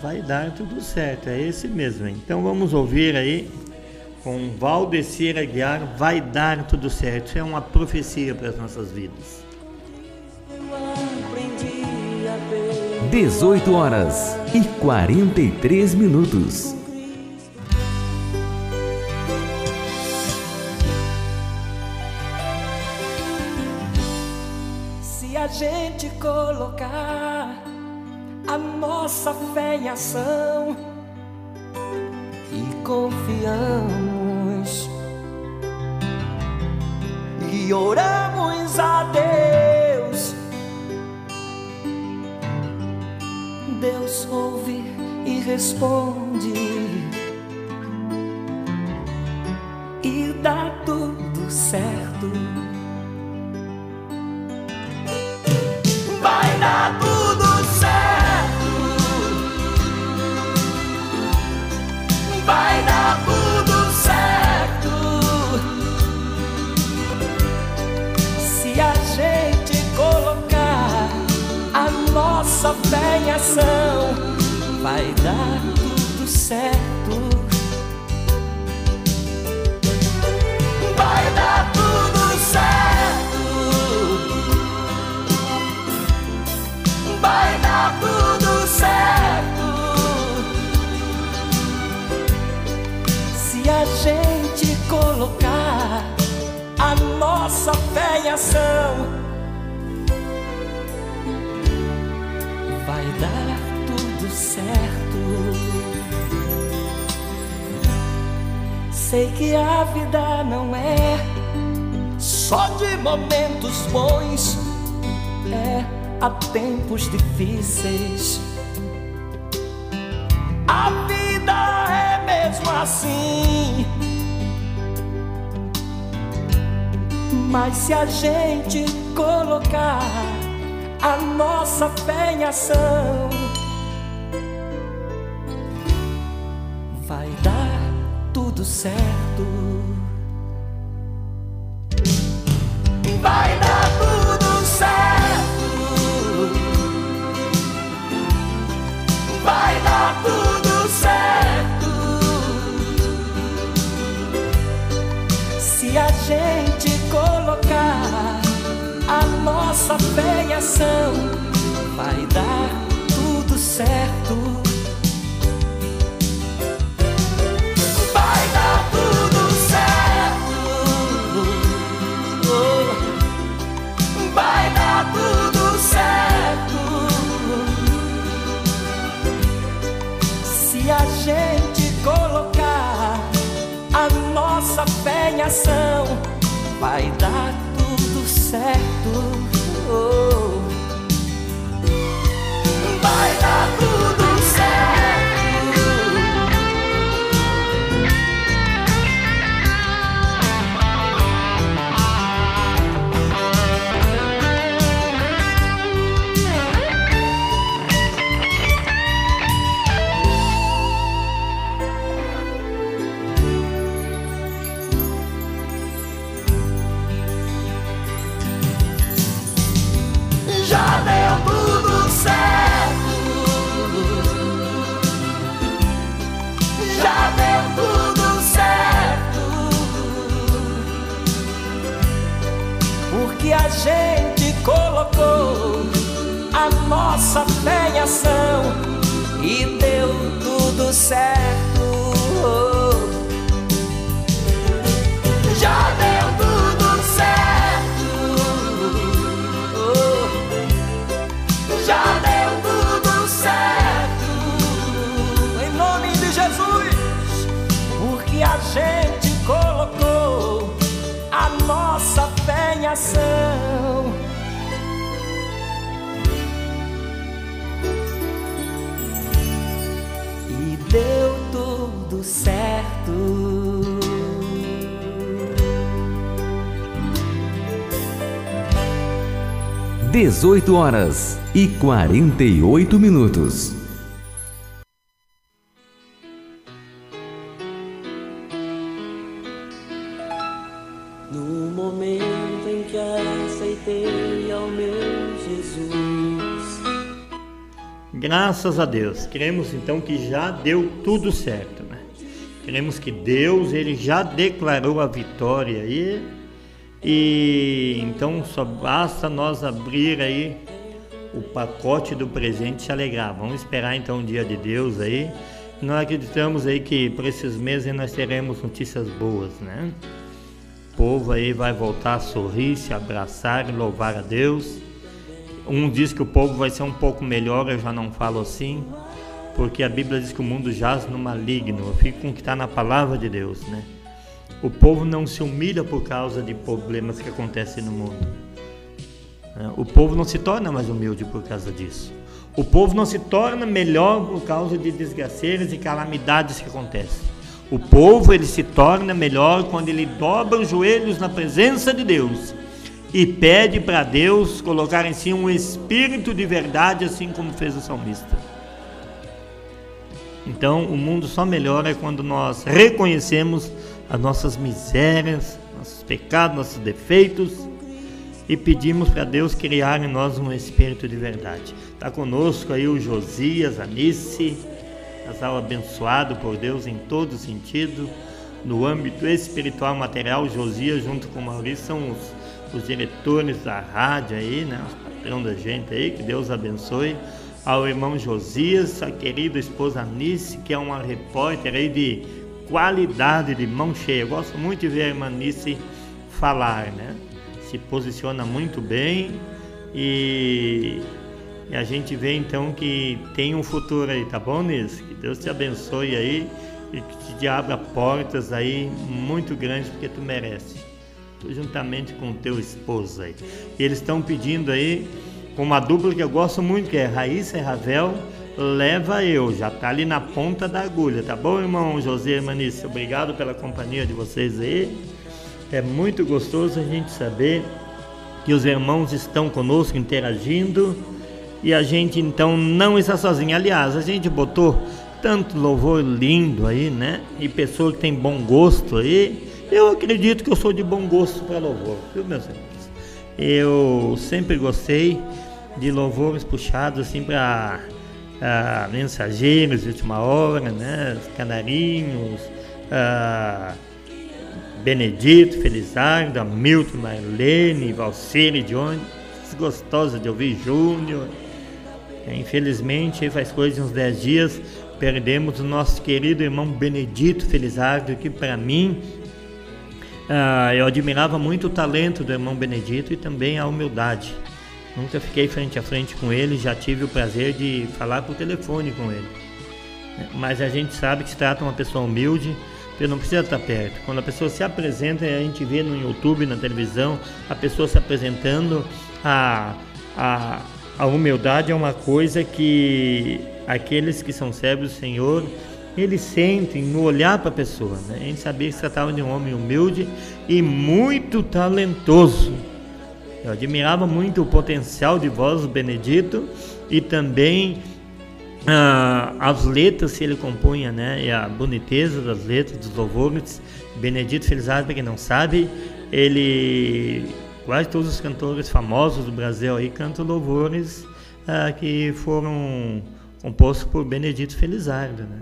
Vai dar tudo certo, é esse mesmo. Então vamos ouvir aí com Valdecir Aguiar, vai dar tudo certo. É uma profecia para as nossas vidas. 18 horas e 43 minutos. Gente colocar a nossa fé em ação e confiamos e oramos a Deus. Deus ouve e responde e dá tudo certo. Nossa fé em ação, vai dar tudo certo. Vai dar tudo certo. Se a gente colocar a nossa fé em ação, vai dar tudo certo. Sei que a vida não é só de momentos bons, é há tempos difíceis. A vida é mesmo assim. Mas se a gente colocar a nossa fé em ação, vai dar tudo certo. Vai nossa fé em ação, vai dar tudo certo. Vai dar tudo certo. Vai dar tudo certo. Se a gente colocar a nossa fé em ação, vai dar tudo certo. Oh. Vai dar tudo 18 horas e 48 minutos. No momento em que aceitei ao meu Jesus. Graças a Deus. Cremos então que já deu tudo certo, né? Cremos que Deus ele já declarou a vitória aí e então só basta nós abrir aí o pacote do presente e se alegrar. Vamos esperar então o dia de Deus aí. Nós acreditamos aí que por esses meses nós teremos notícias boas, né? O povo aí vai voltar a sorrir, se abraçar e louvar a Deus. Um diz que o povo vai ser um pouco melhor, eu já não falo assim, porque a Bíblia diz que o mundo jaz no maligno. Eu fico com o que está na palavra de Deus, né? O povo não se humilha por causa de problemas que acontecem no mundo. né? O povo não se torna mais humilde por causa disso. O povo não se torna melhor por causa de desgraceiras e calamidades que acontecem. O povo ele se torna melhor quando ele dobra os joelhos na presença de Deus e pede para Deus colocar em si um espírito de verdade, assim como fez o salmista. Então, o mundo só melhora quando nós reconhecemos as nossas misérias, nossos pecados, nossos defeitos e pedimos para Deus criar em nós um espírito de verdade. Está conosco aí o Josias, a Nice, casal abençoado por Deus em todo sentido. No âmbito espiritual material, Josias junto com Maurício são os, os diretores da rádio aí, né? Os patrão da gente aí, que Deus abençoe. Ao irmão Josias, a querida esposa Nice, que é uma repórter aí de qualidade, de mão cheia. Eu gosto muito de ver a irmã Nice falar, né? Se posiciona muito bem e, e a gente vê então que tem um futuro aí, tá bom, Nice? Que Deus te abençoe aí e que te abra portas aí muito grandes porque tu merece. juntamente com teu esposo aí. E eles estão pedindo aí com uma dupla que eu gosto muito, que é Raíssa e Ravel, leva eu, já tá ali na ponta da agulha, tá bom, irmão José Manice? Obrigado pela companhia de vocês aí. É muito gostoso a gente saber que os irmãos estão conosco interagindo e a gente então não está sozinho. Aliás, a gente botou tanto louvor lindo aí, né? E pessoa que tem bom gosto aí. Eu acredito que eu sou de bom gosto para louvor, viu, meus irmãos? Eu sempre gostei de louvores puxados assim para uh, mensageiros de última hora, né? Os canarinhos, uh, Benedito, Felizardo, Hamilton, Marlene, Valcene, Johnny, gostosa de ouvir Júnior. É, infelizmente, faz coisa de uns 10 dias, perdemos o nosso querido irmão Benedito Felizardo, que para mim, uh, eu admirava muito o talento do irmão Benedito e também a humildade. Nunca fiquei frente a frente com ele, já tive o prazer de falar por telefone com ele. Mas a gente sabe que se trata uma pessoa humilde, você não precisa estar perto. Quando a pessoa se apresenta, a gente vê no YouTube, na televisão, a pessoa se apresentando, a, a, a humildade é uma coisa que aqueles que são servos do Senhor, eles sentem no olhar para a pessoa. Né? A gente sabia que se tratava de um homem humilde e muito talentoso. Eu admirava muito o potencial de voz do Benedito e também ah, as letras que ele compunha, né? E a boniteza das letras, dos louvores. Benedito Felizardo, para quem não sabe, ele quase todos os cantores famosos do Brasil aí cantam louvores ah, que foram compostos por Benedito Felizardo, né?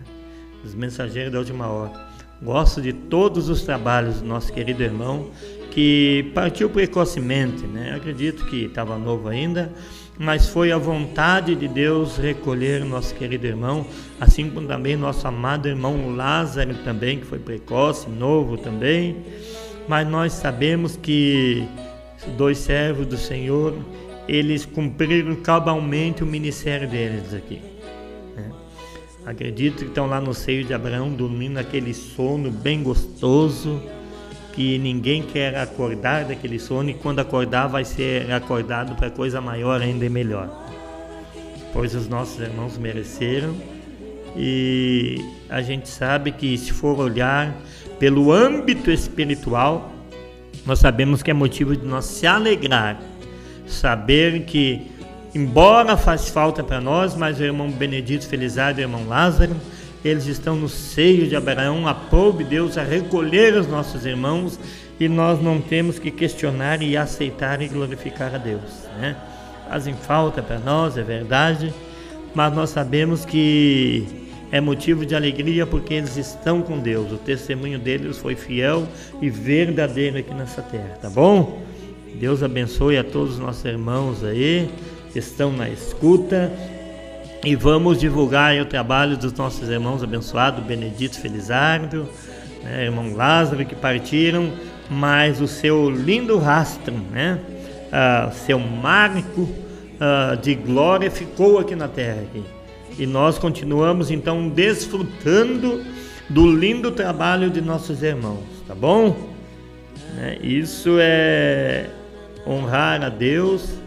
Os mensageiros da última hora. Gosto de todos os trabalhos do nosso querido irmão que partiu precocemente, né? Acredito que estava novo ainda, mas foi a vontade de Deus recolher nosso querido irmão, assim como também nosso amado irmão Lázaro também, que foi precoce, novo também. Mas nós sabemos que dois servos do Senhor, eles cumpriram cabalmente o ministério deles aqui. Né? Acredito que estão lá no seio de Abraão dormindo naquele sono bem gostoso que ninguém quer acordar daquele sono e quando acordar vai ser acordado para coisa maior ainda e melhor. Pois os nossos irmãos mereceram e a gente sabe que se for olhar pelo âmbito espiritual, nós sabemos que é motivo de nós se alegrar, saber que embora faz falta para nós, mas o irmão Benedito Felizardo e o irmão Lázaro eles estão no seio de Abraão, aproube Deus a recolher os nossos irmãos e nós não temos que questionar e aceitar e glorificar a Deus. Né? Fazem falta para nós, é verdade, mas nós sabemos que é motivo de alegria porque eles estão com Deus. O testemunho deles foi fiel e verdadeiro aqui nessa terra, tá bom? Deus abençoe a todos os nossos irmãos aí que estão na escuta e vamos divulgar o trabalho dos nossos irmãos abençoados, Benedito Felizardo, né, irmão Lázaro, que partiram, mas o seu lindo rastro, né, uh, seu marco uh, de glória ficou aqui na terra. Aqui. E nós continuamos então desfrutando do lindo trabalho de nossos irmãos, tá bom? Né, isso é honrar a Deus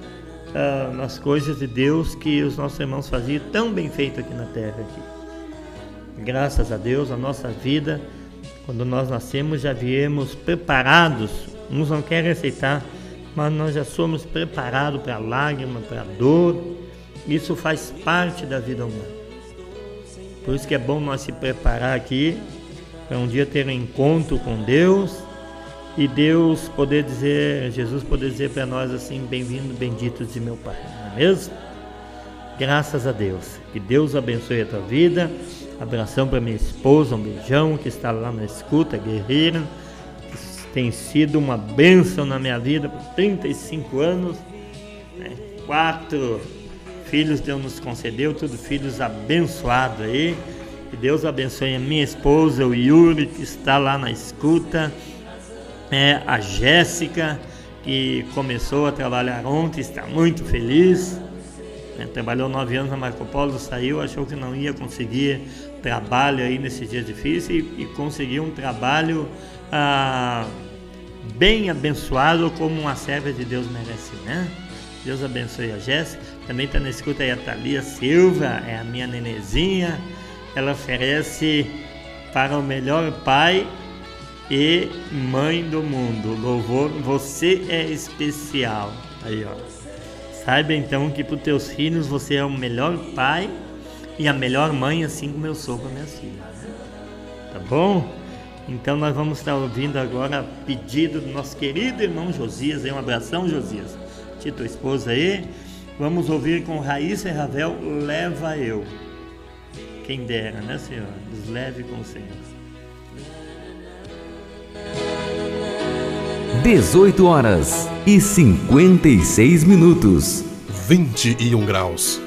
nas coisas de Deus que os nossos irmãos faziam tão bem feito aqui na terra. Aqui. Graças a Deus, a nossa vida, quando nós nascemos, já viemos preparados. Uns não querem aceitar, mas nós já somos preparados para lágrima, para dor. Isso faz parte da vida humana. Por isso que é bom nós se preparar aqui para um dia ter um encontro com Deus e Deus poder dizer, Jesus poder dizer para nós assim: bem-vindo, benditos de meu Pai, não é mesmo? Graças a Deus. Que Deus abençoe a tua vida. Abração para minha esposa, um beijão que está lá na escuta, guerreira. Tem sido uma bênção na minha vida por 35 anos. Né? Quatro filhos Deus nos concedeu, tudo filhos abençoados aí. Que Deus abençoe a minha esposa, o Yuri, que está lá na escuta é, a Jéssica, que começou a trabalhar ontem, está muito feliz. É, trabalhou nove anos na Marco Polo, saiu, achou que não ia conseguir trabalho aí nesse dia difícil e, e conseguiu um trabalho ah, bem abençoado como uma serva de Deus merece, né? Deus abençoe a Jéssica. Também está na escuta aí a Thalia Silva, é a minha nenezinha. Ela oferece para o melhor pai e mãe do mundo. Louvor, você é especial. Aí, ó. Saiba então que para os teus filhos você é o melhor pai e a melhor mãe, assim como eu sou para minhas filhas. Né? Tá bom? Então nós vamos estar ouvindo agora pedido do nosso querido irmão Josias. Um abração, Josias. Tia tua esposa aí. Vamos ouvir com Raíssa e Ravel, Leva Eu. Quem dera, né, Senhor? Nos leve com o Senhor. 18 horas e 56 minutos. 21 graus.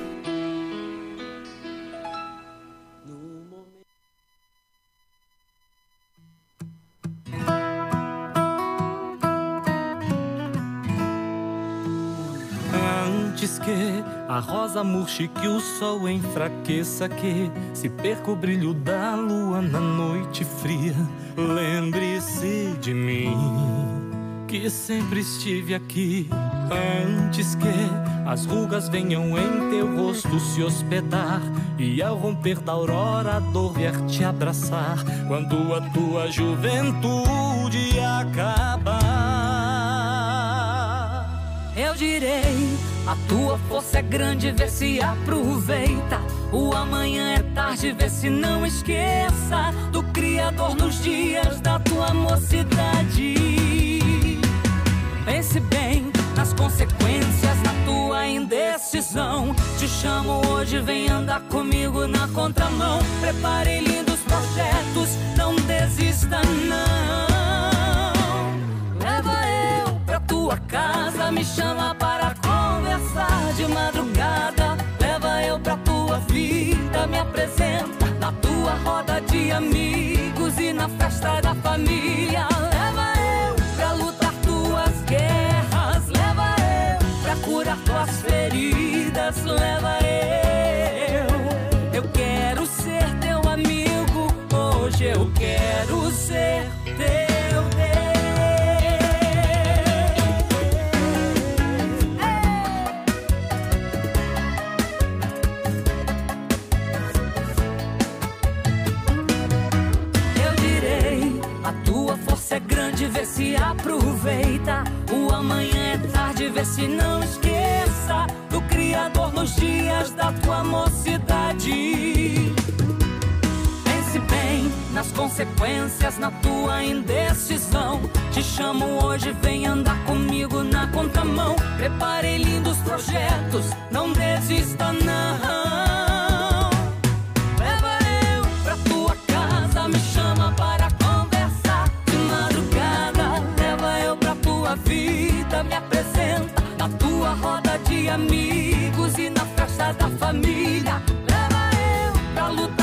rosa murche que o sol enfraqueça que se perca o brilho da lua na noite fria. Lembre-se de mim, que sempre estive aqui. Antes que as rugas venham em teu rosto se hospedar e ao romper da aurora a dor vier te abraçar quando a tua juventude acabar. Eu direi a tua força é grande, vê se aproveita. O amanhã é tarde, vê se não esqueça do Criador nos dias da tua mocidade. Pense bem nas consequências da tua indecisão. Te chamo hoje, vem andar comigo na contramão. Prepare lindos projetos, não desista, não. Leva eu pra tua casa, me chama para conversar de madrugada. Leva eu pra tua vida, me apresenta na tua roda de amigos e na festa da família. Feridas. Leva eu. Eu quero ser teu amigo. Hoje eu quero ser teu. vê se aproveita. O amanhã é tarde, vê se não esqueça do Criador nos dias da tua mocidade. Pense bem nas consequências, na tua indecisão. Te chamo hoje, vem andar comigo na contramão. Preparei lindos projetos, não desista, não. me apresenta na tua roda de amigos festa da família. Leva eu pra lutar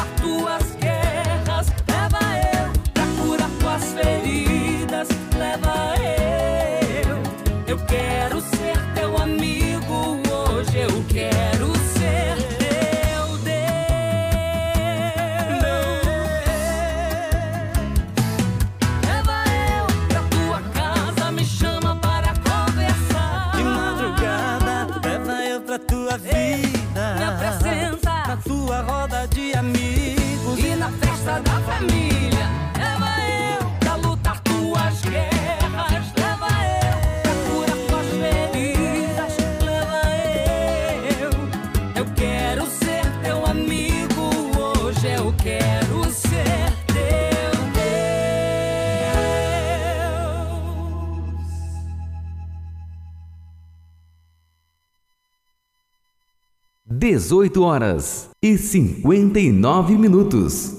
18 horas e 59 minutos.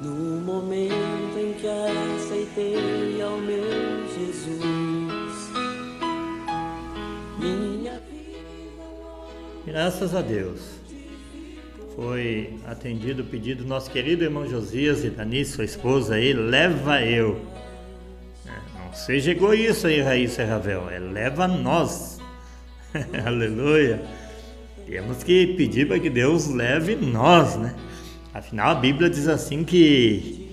No momento em que aceitei ao meu Jesus, minha vida. Graças a Deus foi atendido o pedido do nosso querido irmão Josias e Dani, sua esposa aí, leva eu é, seja egoísta aí, Raíssa Ravel, é leva nós. (laughs) Aleluia. temos que pedir para que Deus leve nós, né? Afinal, a Bíblia diz assim que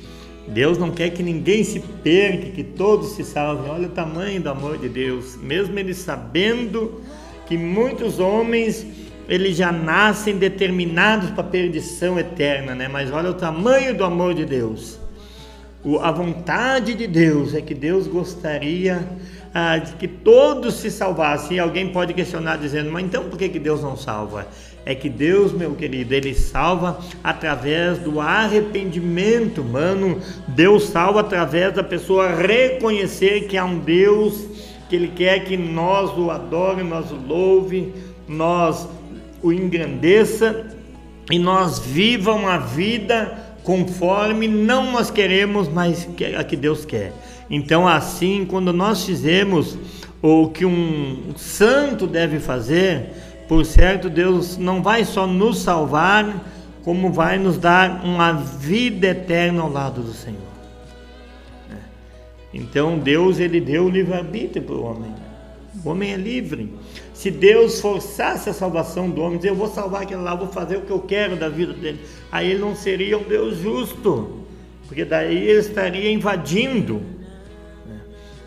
Deus não quer que ninguém se perca, que todos se salvem. Olha o tamanho do amor de Deus, mesmo ele sabendo que muitos homens eles já nascem determinados para a perdição eterna, né? Mas olha o tamanho do amor de Deus. A vontade de Deus é que Deus gostaria ah, de que todos se salvassem. E alguém pode questionar dizendo, mas então por que, que Deus não salva? É que Deus, meu querido, ele salva através do arrependimento humano. Deus salva através da pessoa reconhecer que há um Deus que ele quer que nós o adore, nós o louve, nós o engrandeça e nós vivam a vida conforme não nós queremos, mas a que Deus quer. Então, assim, quando nós fizemos o que um santo deve fazer, por certo, Deus não vai só nos salvar, como vai nos dar uma vida eterna ao lado do Senhor. É. Então, Deus ele deu o livre-arbítrio para o homem. O homem é livre. Se Deus forçasse a salvação do homem, dizer eu vou salvar aquele lá, vou fazer o que eu quero da vida dele, aí ele não seria um Deus justo, porque daí ele estaria invadindo. Né?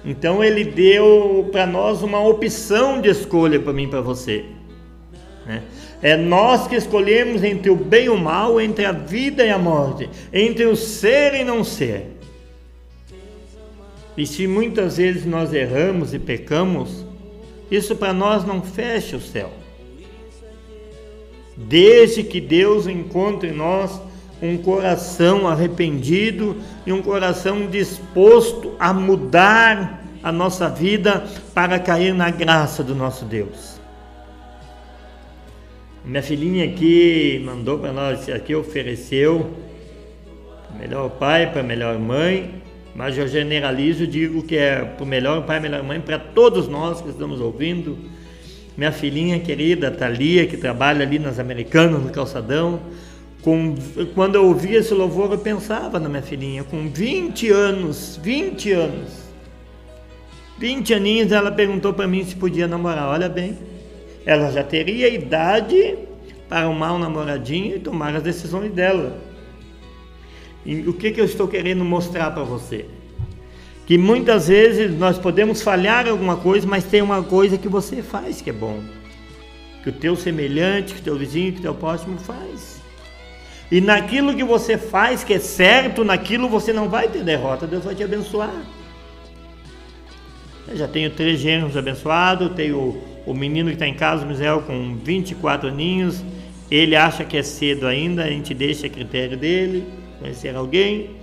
Então ele deu para nós uma opção de escolha para mim e para você. Né? É nós que escolhemos entre o bem e o mal, entre a vida e a morte, entre o ser e não ser. E se muitas vezes nós erramos e pecamos, isso para nós não fecha o céu. Desde que Deus encontre em nós um coração arrependido e um coração disposto a mudar a nossa vida para cair na graça do nosso Deus. Minha filhinha aqui mandou para nós, aqui ofereceu melhor pai para melhor mãe mas eu generalizo, digo que é para o melhor pai, melhor mãe, para todos nós que estamos ouvindo. Minha filhinha querida, Thalia, que trabalha ali nas Americanas, no calçadão. Com, quando eu ouvia esse louvor, eu pensava na minha filhinha, com 20 anos, 20 anos. 20 aninhos, ela perguntou para mim se podia namorar. Olha bem, ela já teria idade para arrumar um namoradinho e tomar as decisões dela. E o que, que eu estou querendo mostrar para você? Que muitas vezes nós podemos falhar alguma coisa, mas tem uma coisa que você faz que é bom. Que o teu semelhante, que o teu vizinho, que o teu próximo faz. E naquilo que você faz que é certo, naquilo você não vai ter derrota, Deus vai te abençoar. Eu já tenho três gêneros abençoados, tenho o, o menino que está em casa, o Misael, com 24 aninhos. Ele acha que é cedo ainda, a gente deixa a critério dele conhecer alguém.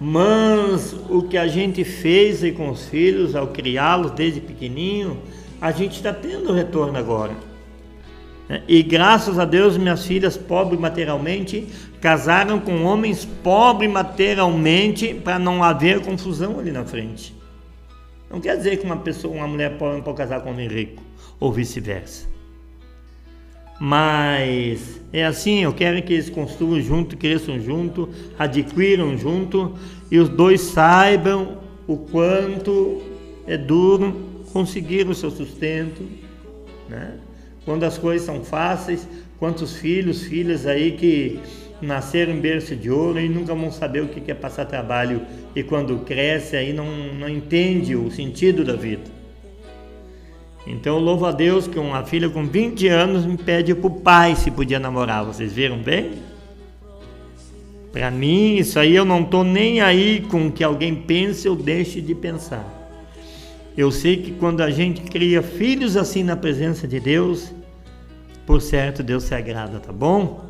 Mas o que a gente fez com os filhos ao criá-los desde pequenininho, a gente está tendo retorno agora. E graças a Deus, minhas filhas, pobres materialmente, casaram com homens pobres materialmente para não haver confusão ali na frente. Não quer dizer que uma pessoa, uma mulher pobre não pode casar com um homem rico, ou vice-versa. Mas é assim, eu quero que eles construam junto, cresçam junto, adquiram junto e os dois saibam o quanto é duro conseguir o seu sustento, né? Quando as coisas são fáceis, quantos filhos, filhas aí que nasceram em berço de ouro e nunca vão saber o que é passar trabalho e quando cresce aí não, não entende o sentido da vida. Então louvo a Deus que uma filha com 20 anos me pede para o pai se podia namorar. Vocês viram bem? Para mim, isso aí eu não estou nem aí com que alguém pense ou deixe de pensar. Eu sei que quando a gente cria filhos assim na presença de Deus, por certo Deus se agrada, tá bom?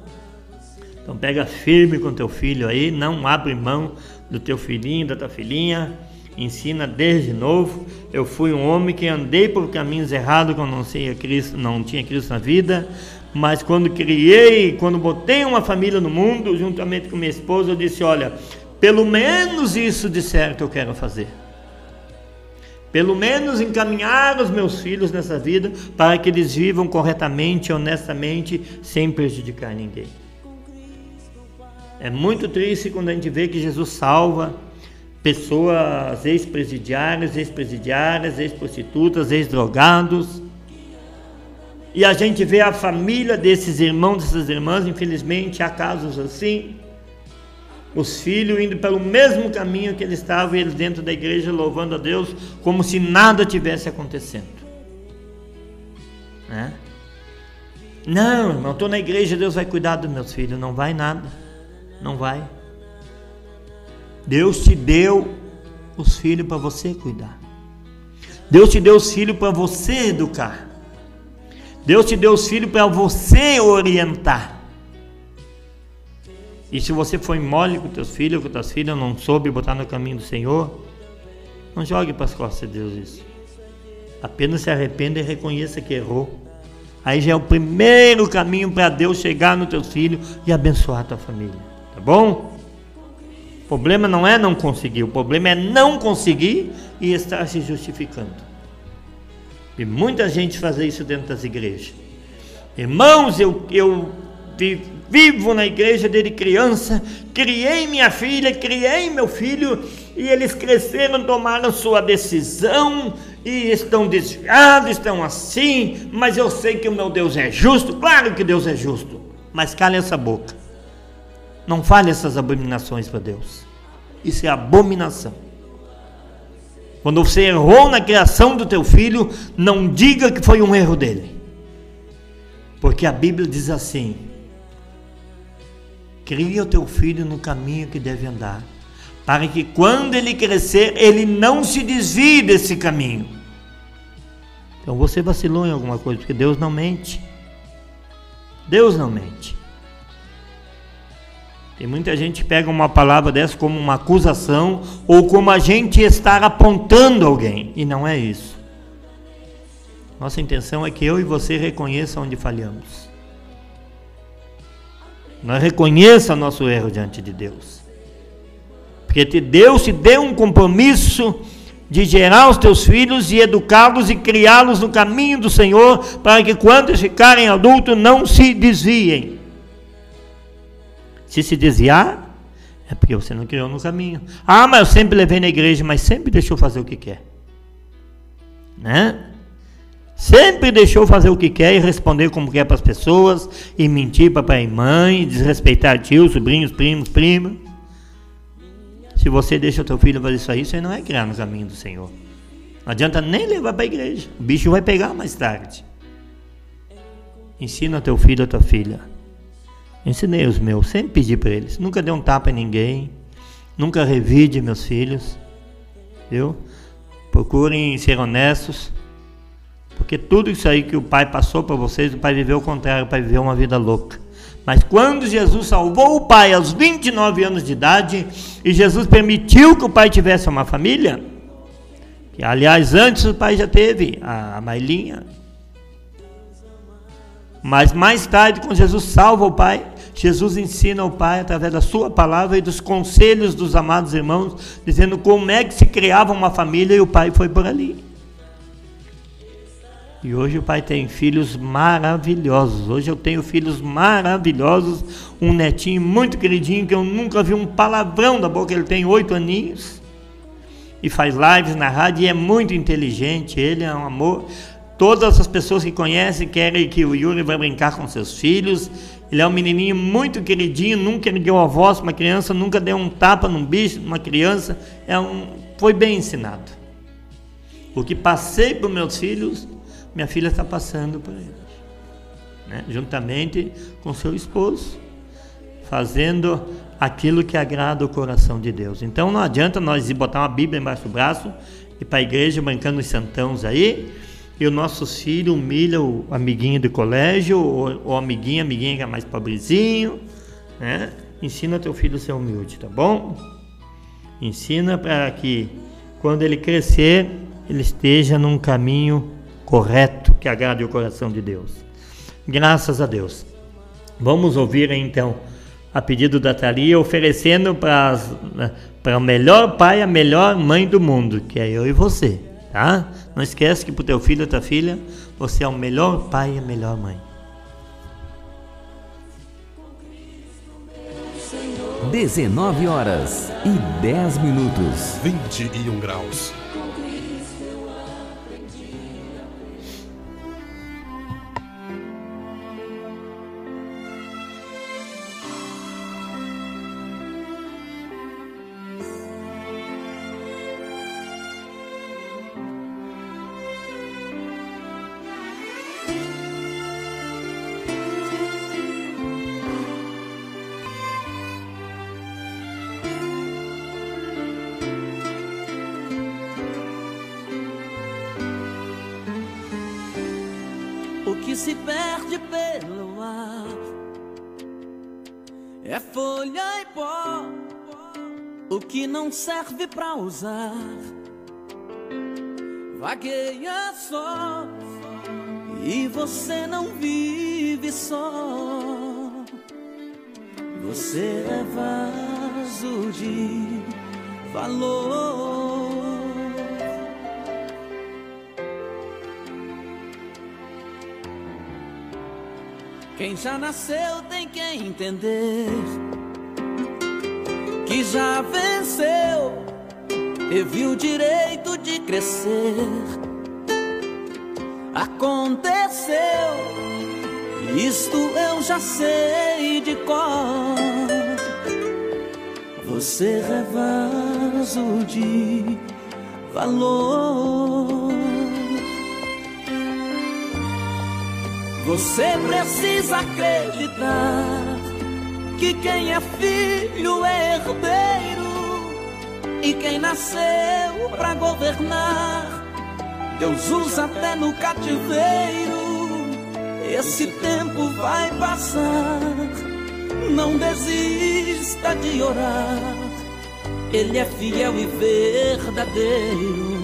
Então pega firme com teu filho aí, não abre mão do teu filhinho, da tua filhinha ensina desde novo. Eu fui um homem que andei por caminhos errados quando não tinha Cristo, não tinha Cristo na vida, mas quando criei, quando botei uma família no mundo, juntamente com minha esposa, eu disse: olha, pelo menos isso de certo eu quero fazer. Pelo menos encaminhar os meus filhos nessa vida para que eles vivam corretamente, honestamente, sem prejudicar ninguém. É muito triste quando a gente vê que Jesus salva, pessoas ex-presidiárias, ex-presidiárias, ex-prostitutas, ex-drogados. E a gente vê a família desses irmãos, dessas irmãs, infelizmente há casos assim. Os filhos indo pelo mesmo caminho que eles estavam, eles dentro da igreja louvando a Deus, como se nada tivesse acontecendo. Né? Não, irmão, estou na igreja, Deus vai cuidar dos meus filhos. Não vai nada. Não vai. Deus te deu os filhos para você cuidar. Deus te deu os filhos para você educar. Deus te deu os filhos para você orientar. E se você foi mole com teus filhos, com tuas filhas, não soube botar no caminho do Senhor, não jogue para as costas de Deus isso. Apenas se arrependa e reconheça que errou. Aí já é o primeiro caminho para Deus chegar no teu filho e abençoar a tua família. Tá bom? O problema não é não conseguir, o problema é não conseguir e estar se justificando. E muita gente faz isso dentro das igrejas. Irmãos, eu, eu vivo na igreja desde criança, criei minha filha, criei meu filho, e eles cresceram, tomaram sua decisão, e estão desviados, estão assim, mas eu sei que o meu Deus é justo, claro que Deus é justo, mas cale essa boca. Não fale essas abominações para Deus. Isso é abominação. Quando você errou na criação do teu filho, não diga que foi um erro dele. Porque a Bíblia diz assim: Cria o teu filho no caminho que deve andar, para que quando ele crescer, ele não se desvie desse caminho. Então você vacilou em alguma coisa, porque Deus não mente. Deus não mente. Tem muita gente que pega uma palavra dessa como uma acusação ou como a gente estar apontando alguém, e não é isso. Nossa intenção é que eu e você reconheça onde falhamos. Nós reconheça nosso erro diante de Deus. Porque Deus te deu um compromisso de gerar os teus filhos e educá-los e criá-los no caminho do Senhor, para que quando ficarem adultos não se desviem. Se se desviar, é porque você não criou no caminho. Ah, mas eu sempre levei na igreja, mas sempre deixou fazer o que quer. Né? Sempre deixou fazer o que quer e responder como quer para as pessoas, e mentir para pai e mãe, desrespeitar tio, sobrinhos, primos, primas. Se você deixa o teu filho fazer isso aí, você não é criar no caminho do Senhor. Não adianta nem levar para a igreja. O bicho vai pegar mais tarde. Ensina teu filho a tua filha Ensinei os meus, sempre pedi para eles. Nunca dei um tapa em ninguém, nunca revide meus filhos, viu? Procurem ser honestos, porque tudo isso aí que o pai passou para vocês, o pai viveu o contrário, o pai viveu uma vida louca. Mas quando Jesus salvou o pai aos 29 anos de idade, e Jesus permitiu que o pai tivesse uma família, que aliás antes o pai já teve, a Mailinha, mas mais tarde, quando Jesus salva o pai, Jesus ensina ao Pai através da sua palavra e dos conselhos dos amados irmãos, dizendo como é que se criava uma família e o Pai foi por ali. E hoje o Pai tem filhos maravilhosos. Hoje eu tenho filhos maravilhosos, um netinho muito queridinho que eu nunca vi um palavrão da boca. Ele tem oito aninhos e faz lives na rádio e é muito inteligente. Ele é um amor. Todas as pessoas que conhecem querem que o Yuri vai brincar com seus filhos. Ele é um menininho muito queridinho, nunca ergueu a voz uma criança, nunca deu um tapa num bicho, numa criança. É um, foi bem ensinado. O que passei para meus filhos, minha filha está passando para eles. Né? Juntamente com seu esposo, fazendo aquilo que agrada o coração de Deus. Então não adianta nós ir botar uma Bíblia embaixo do braço e para a igreja brincando os santãos aí e o nosso filho humilha o amiguinho do colégio, ou o amiguinho, amiguinha que é mais pobrezinho, né? Ensina teu filho a ser humilde, tá bom? Ensina para que quando ele crescer, ele esteja num caminho correto que agrade o coração de Deus. Graças a Deus. Vamos ouvir então a pedido da Thalia, oferecendo para o melhor pai, a melhor mãe do mundo, que é eu e você, tá? Não esquece que para o teu filho ou tua filha, você é o melhor pai e a melhor mãe. Dezenove horas e dez minutos. Vinte e um graus. Não serve pra usar. Vagueia só, e você não vive só. Você é vaso de valor. Quem já nasceu tem que entender que já venceu, teve o direito de crescer. Aconteceu, isto eu já sei de cor. Você é vaso de valor. Você precisa acreditar que quem é filho é herdeiro e quem nasceu para governar, Deus usa até no cativeiro. Esse tempo vai passar, não desista de orar. Ele é fiel e verdadeiro.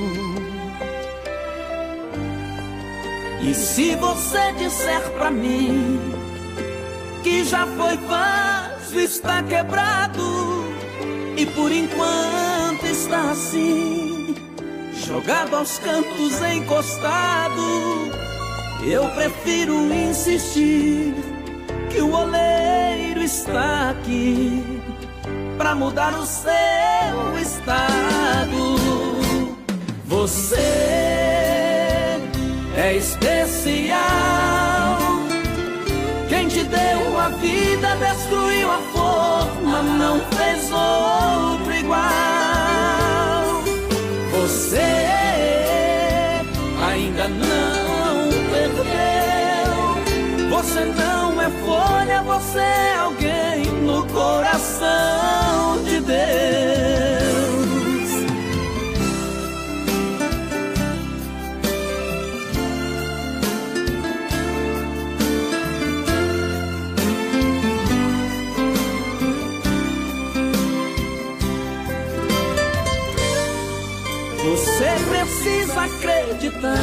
E se você disser pra mim que já foi vaso, está quebrado e por enquanto está assim, jogado aos cantos, encostado, eu prefiro insistir que o oleiro está aqui pra mudar o seu estado. Você é especial. Te deu a vida destruiu a forma, não fez outro igual. Você ainda não perdeu. Você não é folha, você é alguém no coração de Deus. Acreditar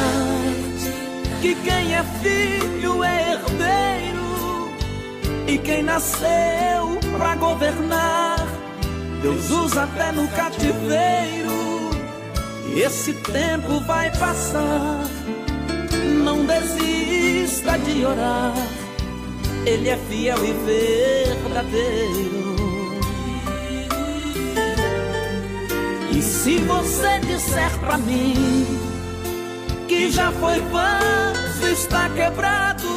que quem é filho é herdeiro e quem nasceu para governar, Deus usa até no cativeiro. Esse tempo vai passar, não desista de orar. Ele é fiel e verdadeiro. E se você disser pra mim que já foi vaso, está quebrado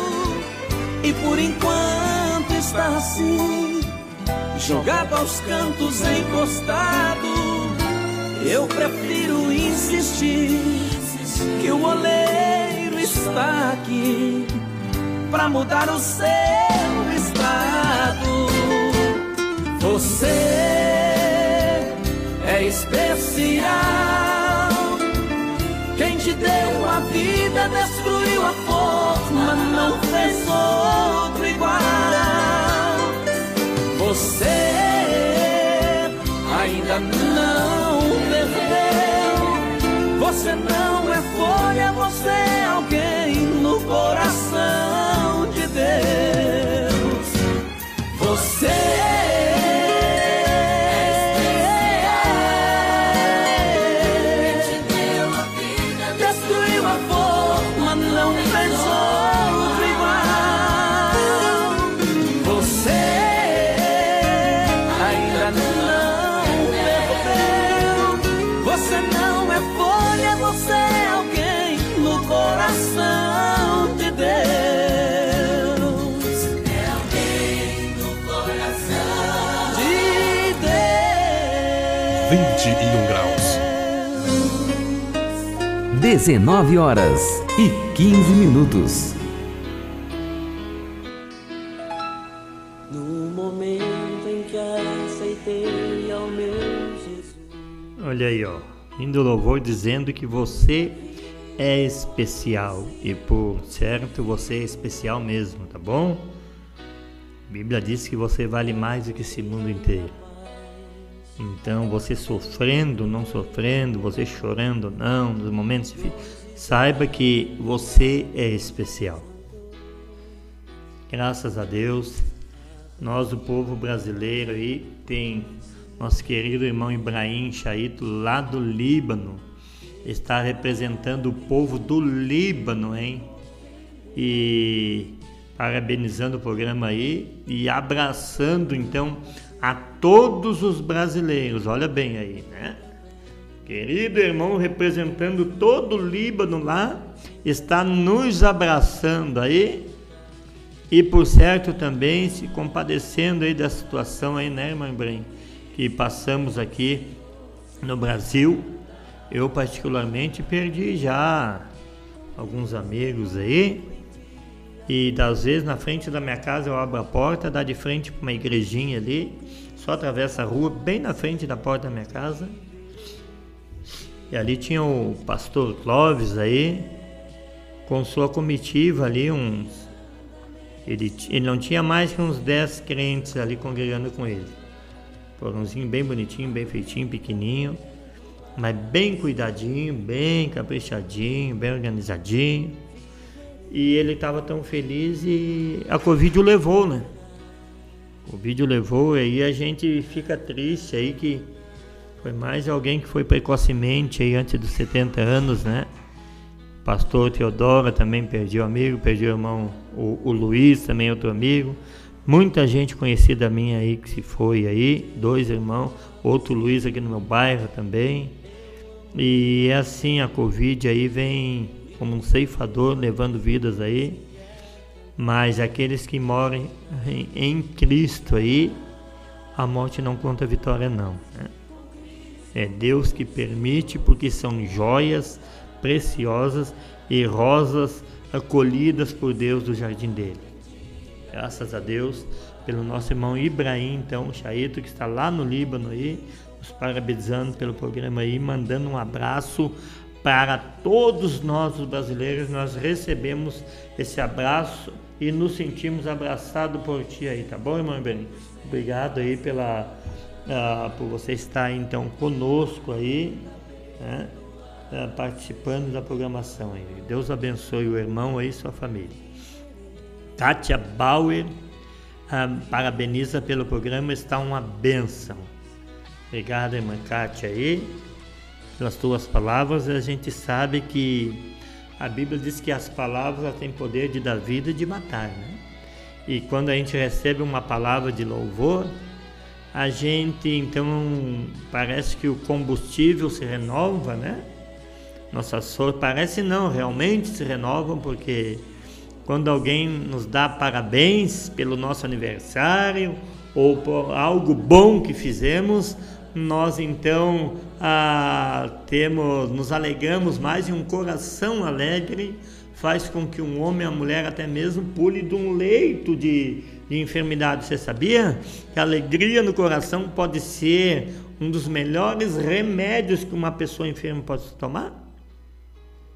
e por enquanto está assim, jogado aos cantos, encostado, eu prefiro insistir que o oleiro está aqui pra mudar o seu estado. Você é especial. Te deu a vida destruiu a forma, não fez outro igual. Você ainda não perdeu. Você não é folha, você é alguém no coração de Deus. Você 19 horas e 15 minutos. No momento em que aceitei ao meu Jesus. Olha aí, ó. Indo louvor dizendo que você é especial e por certo você é especial mesmo, tá bom? A Bíblia diz que você vale mais do que esse mundo inteiro. Então, você sofrendo, não sofrendo, você chorando, não, nos momentos difíceis, saiba que você é especial. Graças a Deus, nós, o povo brasileiro aí, tem nosso querido irmão Ibrahim Chaito, lá do Líbano, está representando o povo do Líbano, hein? E parabenizando o programa aí e abraçando então a todos os brasileiros. Olha bem aí, né? Querido irmão, representando todo o Líbano lá, está nos abraçando aí e por certo também se compadecendo aí da situação aí, né, irmão Ibrahim, que passamos aqui no Brasil. Eu particularmente perdi já alguns amigos aí e das vezes na frente da minha casa eu abro a porta, dá de frente para uma igrejinha ali, só atravessa a rua, bem na frente da porta da minha casa. E ali tinha o pastor Clóvis aí, com sua comitiva ali, uns. Ele, ele não tinha mais que uns 10 crentes ali congregando com ele. Porãozinho bem bonitinho, bem feitinho, pequenininho, mas bem cuidadinho, bem caprichadinho, bem organizadinho. E ele estava tão feliz e a Covid o levou, né? O vídeo levou e aí a gente fica triste aí que foi mais alguém que foi precocemente aí antes dos 70 anos, né? Pastor Teodora também perdeu amigo, perdeu irmão o, o Luiz também outro amigo. Muita gente conhecida minha aí que se foi aí, dois irmãos, outro Luiz aqui no meu bairro também. E é assim, a Covid aí vem como um ceifador levando vidas aí, mas aqueles que moram em, em Cristo aí, a morte não conta vitória não. Né? É Deus que permite porque são joias preciosas e rosas acolhidas por Deus do jardim dele. Graças a Deus pelo nosso irmão Ibrahim, então, Chaito, que está lá no Líbano aí, nos parabenizando pelo programa aí, mandando um abraço para todos nós os brasileiros, nós recebemos esse abraço e nos sentimos abraçados por ti aí, tá bom, irmão Beni? Obrigado aí pela, uh, por você estar então conosco aí, né? uh, participando da programação aí. Deus abençoe o irmão aí e sua família. Kátia Bauer uh, parabeniza pelo programa, está uma benção. Obrigado, irmã Kátia aí pelas tuas palavras, a gente sabe que a Bíblia diz que as palavras têm poder de dar vida e de matar, né? E quando a gente recebe uma palavra de louvor, a gente então parece que o combustível se renova, né? Nossas forças parece não, realmente se renovam porque quando alguém nos dá parabéns pelo nosso aniversário ou por algo bom que fizemos, nós então ah, temos, nos alegramos mais e um coração alegre faz com que um homem ou mulher até mesmo pule de um leito de, de enfermidade. Você sabia que a alegria no coração pode ser um dos melhores remédios que uma pessoa enferma pode tomar?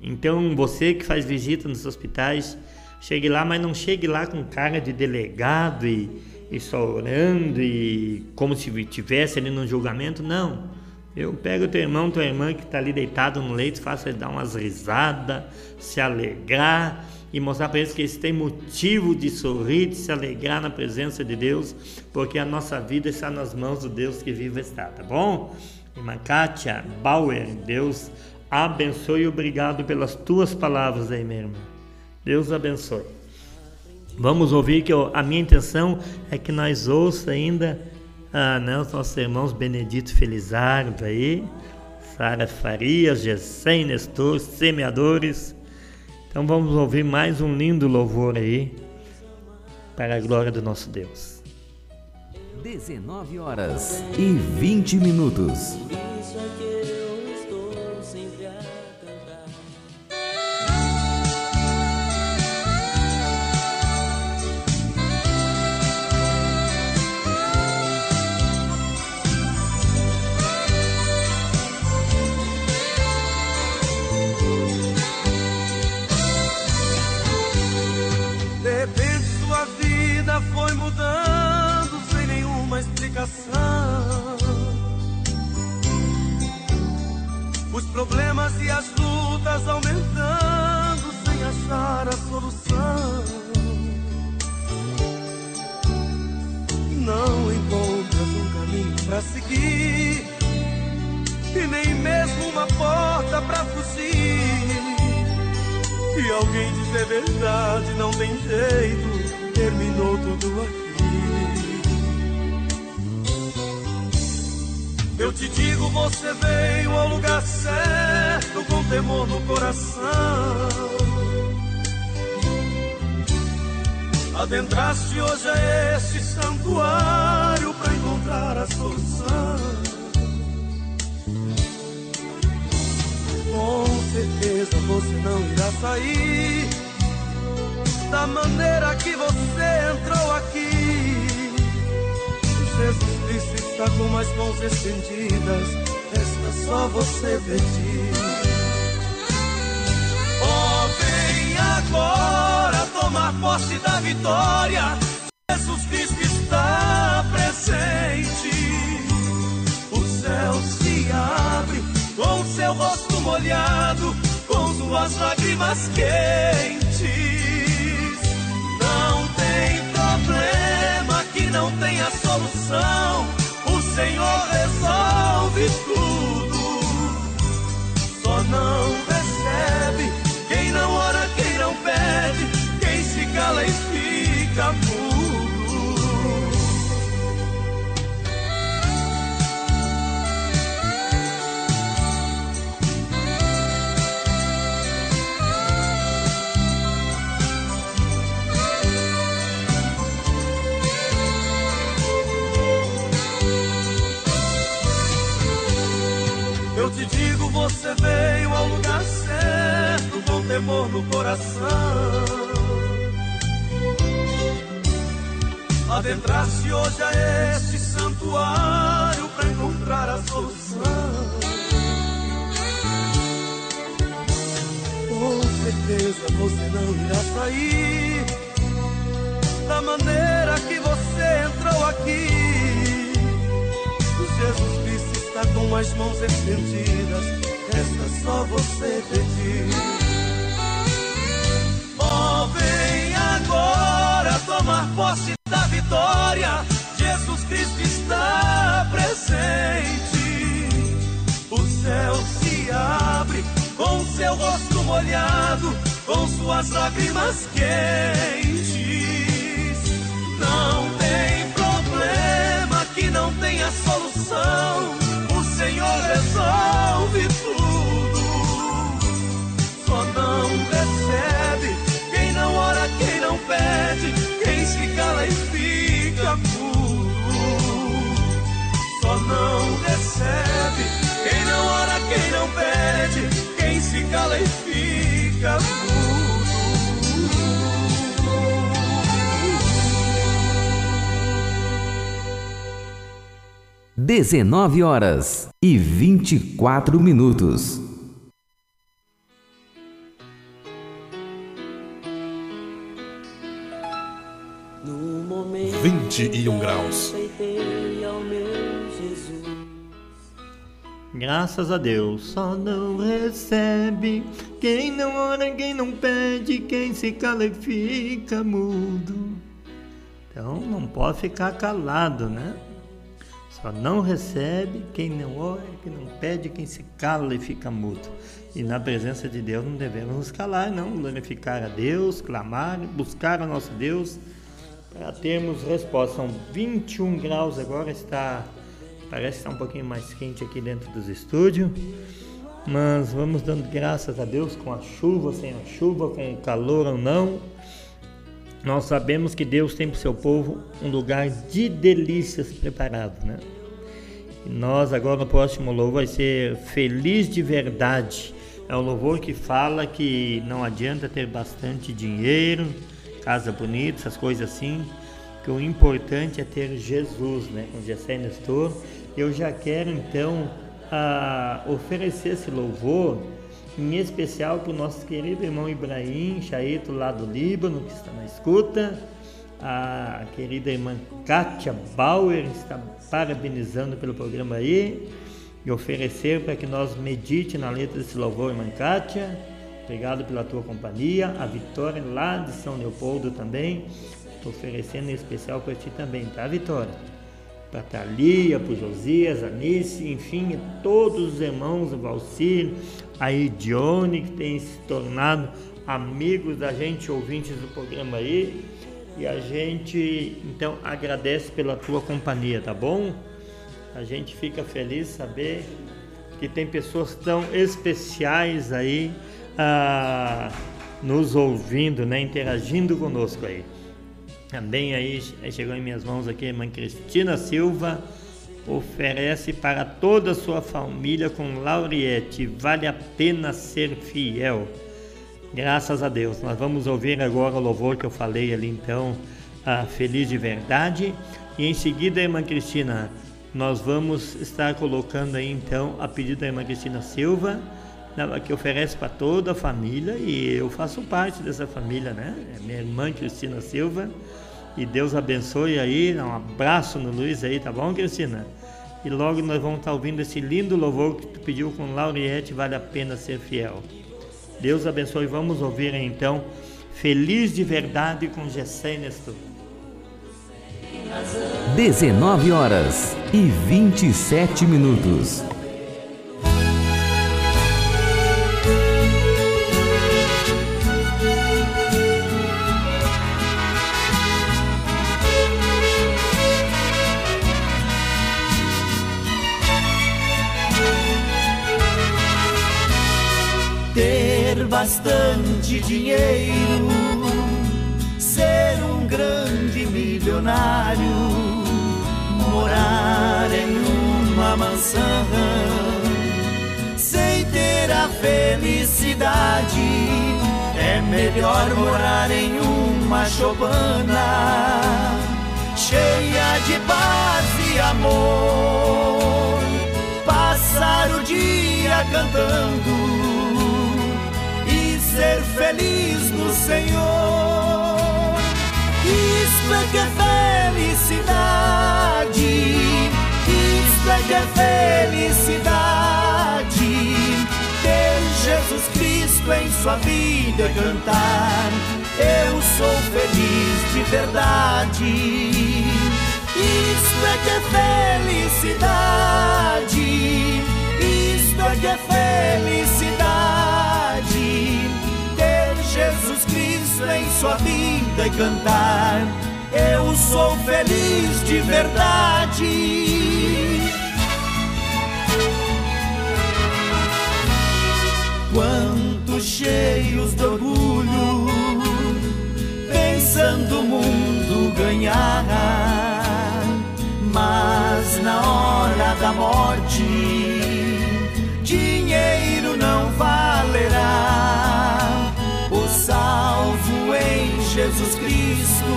Então você que faz visita nos hospitais, chegue lá, mas não chegue lá com cara de delegado e e só orando e como se estivesse ali no julgamento, não. Eu pego teu irmão, tua irmã que está ali deitado no leito, faço ele dar umas risadas, se alegrar e mostrar para eles que eles têm motivo de sorrir, de se alegrar na presença de Deus, porque a nossa vida está nas mãos do Deus que vive está, tá bom? Irmã Kátia Bauer, Deus abençoe e obrigado pelas tuas palavras aí, minha irmã. Deus abençoe. Vamos ouvir que eu, a minha intenção é que nós ouça ainda ah, né, os nossos irmãos Benedito Felizardo aí, Sara Farias, Gessém, Nestor, semeadores. Então vamos ouvir mais um lindo louvor aí para a glória do nosso Deus. 19 horas e 20 minutos. achar a solução. Não encontras um caminho para seguir, e nem mesmo uma porta para fugir. E alguém dizer verdade, não tem jeito, terminou tudo aqui. Eu te digo, você veio ao lugar certo, com temor no coração. Adentraste hoje a este santuário para encontrar a solução. Com certeza você não irá sair da maneira que você entrou aqui. Jesus Cristo está com as mãos estendidas, resta só você pedir. Oh, vem agora tomar posse da vitória. Jesus Cristo está presente. O céu se abre com seu rosto molhado, com suas lágrimas quentes. Não tem problema que não tenha solução. O Senhor resolve tudo. Só não fica. Eu te digo, você veio ao lugar certo com temor no coração. Adentraste hoje a este santuário para encontrar a solução. Com certeza você não irá sair da maneira que você entrou aqui. Jesus Cristo está com as mãos estendidas, resta só você pedir. Oh, vem agora tomar posse da vitória. Jesus Cristo está presente. O céu se abre com seu rosto molhado, com suas lágrimas quentes. Não tem problema que não tenha solução. O Senhor resolve tudo. Só não recebe quem não ora, quem não pede, e fica mudo. Só não recebe quem não ora, quem não pede, quem se cala e fica mudo. 19 horas e 24 minutos. 21 graus. Graças a Deus, só não recebe quem não ora, quem não pede, quem se cala e fica mudo. Então não pode ficar calado, né? Só não recebe quem não ora, quem não pede, quem se cala e fica mudo. E na presença de Deus não devemos nos calar, não. Glorificar a Deus, clamar, buscar o nosso Deus para termos resposta. São 21 graus agora, está parece estar um pouquinho mais quente aqui dentro dos estúdios. Mas vamos dando graças a Deus com a chuva, sem a chuva, com o calor ou não. Nós sabemos que Deus tem para o seu povo um lugar de delícias preparado, né? E nós agora no próximo louvor vai ser feliz de verdade. É um louvor que fala que não adianta ter bastante dinheiro, casa bonita, essas coisas assim, que o importante é ter Jesus, né? Com Gessé Nestor. Eu já quero então a, oferecer esse louvor em especial para o nosso querido irmão Ibrahim Chaito, lá do Líbano, que está na escuta. A querida irmã Kátia Bauer está parabenizando pelo programa aí e oferecer para que nós medite na letra desse louvor, irmã Kátia. Obrigado pela tua companhia. A Vitória lá de São Leopoldo também. Estou oferecendo em especial para ti também, tá, Vitória? para Thalia, para Josias, Anice, enfim, todos os irmãos, o Valcir, a Idione, que tem se tornado amigos da gente, ouvintes do programa aí. E a gente então agradece pela tua companhia, tá bom? A gente fica feliz saber que tem pessoas tão especiais aí ah, nos ouvindo, né? Interagindo conosco aí. Também aí chegou em minhas mãos aqui a irmã Cristina Silva, oferece para toda a sua família com Lauriette, vale a pena ser fiel. Graças a Deus. Nós vamos ouvir agora o louvor que eu falei ali então, a Feliz de Verdade. E em seguida, irmã Cristina, nós vamos estar colocando aí então a pedido da irmã Cristina Silva, que oferece para toda a família e eu faço parte dessa família, né? É minha irmã Cristina Silva. E Deus abençoe aí. Um abraço no Luiz aí, tá bom, Cristina? E logo nós vamos estar ouvindo esse lindo louvor que tu pediu com Lauriette, vale a pena ser fiel. Deus abençoe. Vamos ouvir então Feliz de Verdade com Gessé Nestor. 19 horas e 27 minutos. Bastante dinheiro, ser um grande milionário, morar em uma mansão, sem ter a felicidade. É melhor morar em uma chopana, cheia de paz e amor, passar o dia cantando ser feliz no Senhor. Isto é que é felicidade, isto é que é felicidade. Ter Jesus Cristo em sua vida e cantar, eu sou feliz de verdade. Isto é que é felicidade, isto é que é felicidade Jesus Cristo em sua vida e cantar. Eu sou feliz de verdade. Quantos cheios de orgulho, pensando o mundo ganhar, mas na hora da morte, Jesus Cristo,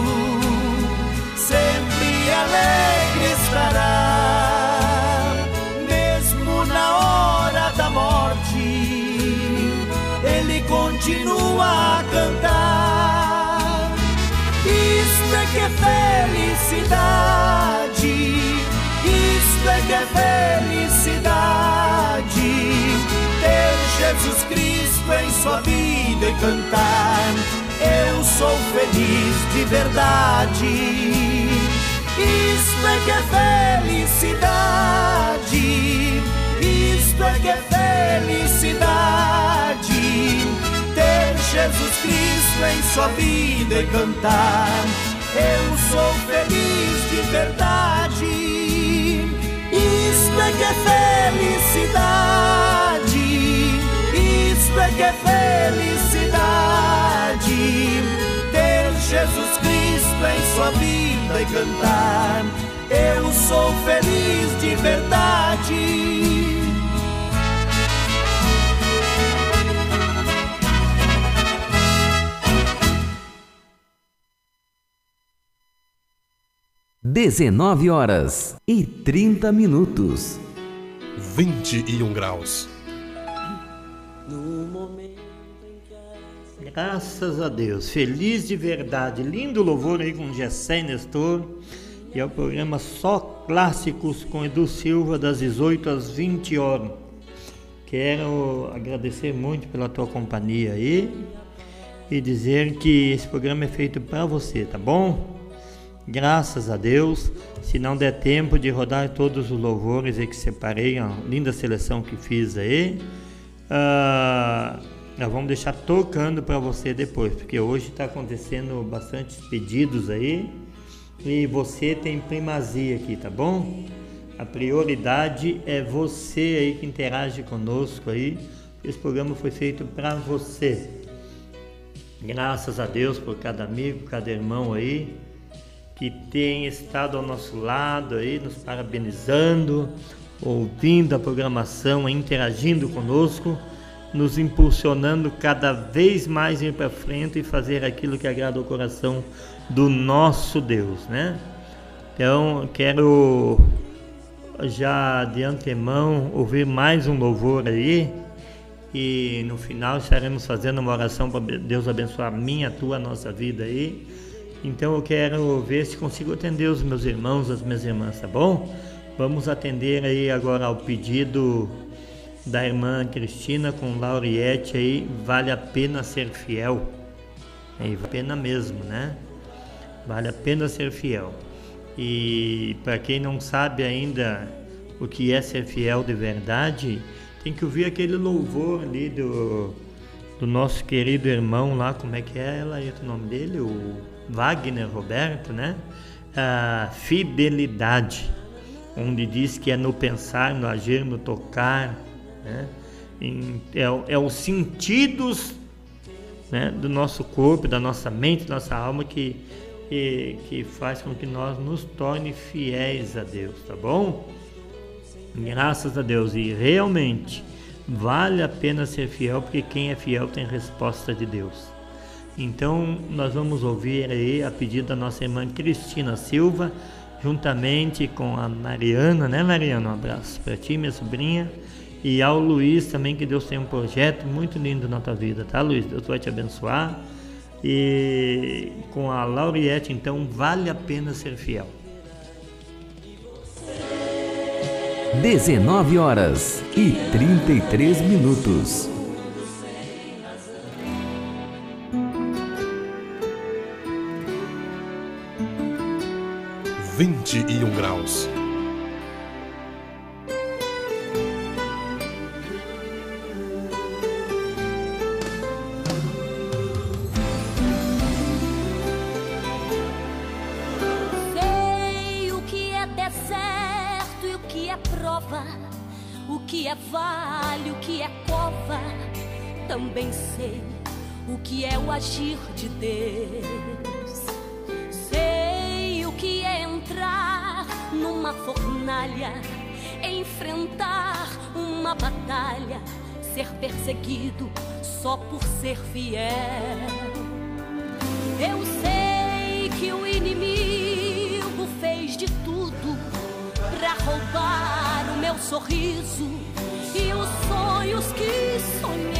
sempre alegre estará, mesmo na hora da morte, ele continua a cantar. Isto é que é felicidade, isto é que é felicidade, ter Jesus Cristo em sua vida e cantar. Eu sou feliz de verdade. Isto é que é felicidade. Isto é que é felicidade. Ter Jesus Cristo em sua vida e cantar. Eu sou feliz de verdade. Isto é que é felicidade. Isto é que é felicidade. Ter Jesus Cristo em sua vida e cantar. Eu sou feliz de verdade. Dezenove horas e trinta minutos. Vinte e um graus. Graças a Deus, feliz de verdade, lindo louvor aí com Gessé Nestor. E é o programa Só Clássicos com Edu Silva, das 18 às 20 horas. Quero agradecer muito pela tua companhia aí e dizer que esse programa é feito para você, tá bom? Graças a Deus. Se não der tempo de rodar todos os louvores aí que separei, a linda seleção que fiz aí, uh, nós vamos deixar tocando para você depois, porque hoje está acontecendo bastante pedidos aí e você tem primazia aqui, tá bom? A prioridade é você aí que interage conosco aí. Esse programa foi feito para você. Graças a Deus por cada amigo, cada irmão aí que tem estado ao nosso lado aí, nos parabenizando, ouvindo a programação, interagindo conosco, nos impulsionando cada vez mais ir para frente e fazer aquilo que agrada o coração do nosso Deus, né? Então, quero já de antemão ouvir mais um louvor aí e no final estaremos fazendo uma oração para Deus abençoar minha, tua, nossa vida aí. Então eu quero ver se consigo atender os meus irmãos, as minhas irmãs, tá bom? Vamos atender aí agora ao pedido da irmã Cristina com Lauriette aí, vale a pena ser fiel. Aí, vale a pena mesmo, né? Vale a pena ser fiel. E para quem não sabe ainda o que é ser fiel de verdade, tem que ouvir aquele louvor ali do, do nosso querido irmão lá, como é que é ela, o nome dele? O Wagner Roberto, né? A fidelidade, onde diz que é no pensar, no agir, no tocar, né? Em, é, é os sentidos né, do nosso corpo, da nossa mente, da nossa alma que que, que faz com que nós nos torne fiéis a Deus, tá bom? Graças a Deus. E realmente vale a pena ser fiel, porque quem é fiel tem resposta de Deus. Então nós vamos ouvir aí a pedido da nossa irmã Cristina Silva, juntamente com a Mariana, né Mariana? Um abraço para ti, minha sobrinha. E ao Luiz também, que Deus tem um projeto muito lindo na tua vida, tá Luiz? Deus vai te abençoar. E com a Lauriette, então, vale a pena ser fiel. 19 horas e 33 minutos. Vinte e um graus. Agir de Deus. Sei o que é entrar numa fornalha, enfrentar uma batalha, ser perseguido só por ser fiel. Eu sei que o inimigo fez de tudo para roubar o meu sorriso e os sonhos que sonhei.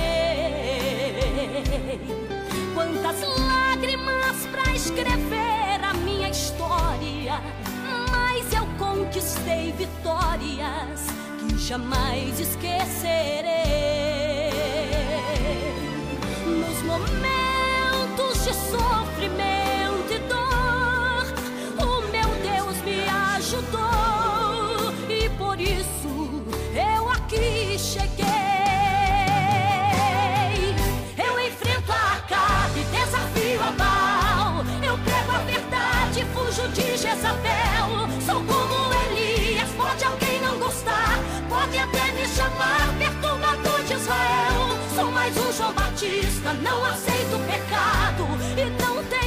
Quantas lágrimas para escrever a minha história, mas eu conquistei vitórias que jamais esquecerei. Nos momentos de sofrimento e dor, o meu Deus me ajudou Jezabel. Sou como Elias, pode alguém não gostar, pode até me chamar perturbador de Israel. Sou mais um João Batista, não aceito pecado e não tenho